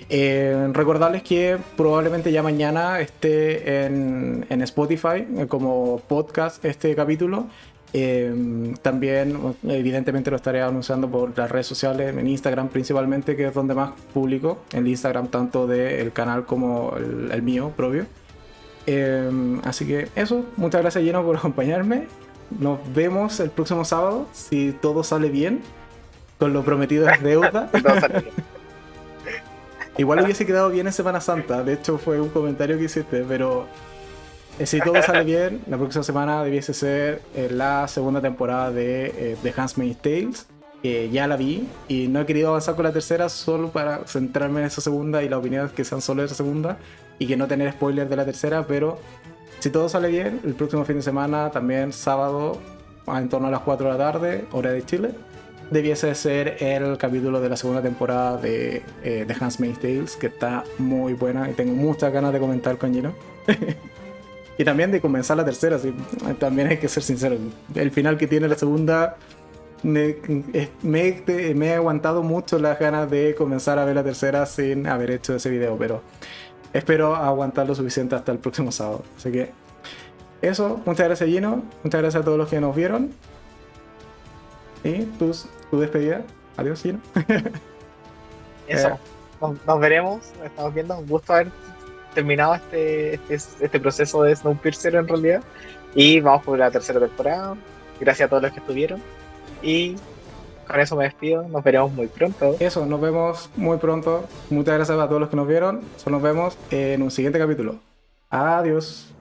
[SPEAKER 1] Eh, recordarles que probablemente ya mañana esté en, en Spotify eh, como podcast este capítulo. Eh, también, evidentemente, lo estaré anunciando por las redes sociales, en Instagram principalmente, que es donde más publico. En Instagram, tanto del canal como el, el mío propio. Así que eso, muchas gracias, Lleno, por acompañarme nos vemos el próximo sábado, si todo sale bien, con lo prometido es deuda. Igual hubiese quedado bien en Semana Santa, de hecho fue un comentario que hiciste, pero eh, si todo sale bien, la próxima semana debiese ser eh, la segunda temporada de eh, The Handmaid's Tales, que ya la vi y no he querido avanzar con la tercera solo para centrarme en esa segunda y la opinión es que sean solo de esa segunda y que no tener spoilers de la tercera, pero si todo sale bien, el próximo fin de semana, también sábado, en torno a las 4 de la tarde, hora de Chile, debiese ser el capítulo de la segunda temporada de eh, The Handmaid's Tales, que está muy buena y tengo muchas ganas de comentar con Gino. y también de comenzar la tercera, sí. también hay que ser sincero. El final que tiene la segunda, me, me, me he aguantado mucho las ganas de comenzar a ver la tercera sin haber hecho ese video, pero espero aguantar lo suficiente hasta el próximo sábado. Así que eso, muchas gracias Gino, muchas gracias a todos los que nos vieron. Y tu, tu despedida. Adiós Gino.
[SPEAKER 2] eso, eh. nos, veremos, estamos viendo. Un gusto haber terminado este, este, este proceso de Snowpiercer en realidad. Y vamos por la tercera temporada. Gracias a todos los que estuvieron. Y con eso me despido. Nos veremos muy pronto.
[SPEAKER 1] Eso, nos vemos muy pronto. Muchas gracias a todos los que nos vieron. nos vemos en un siguiente capítulo. Adiós.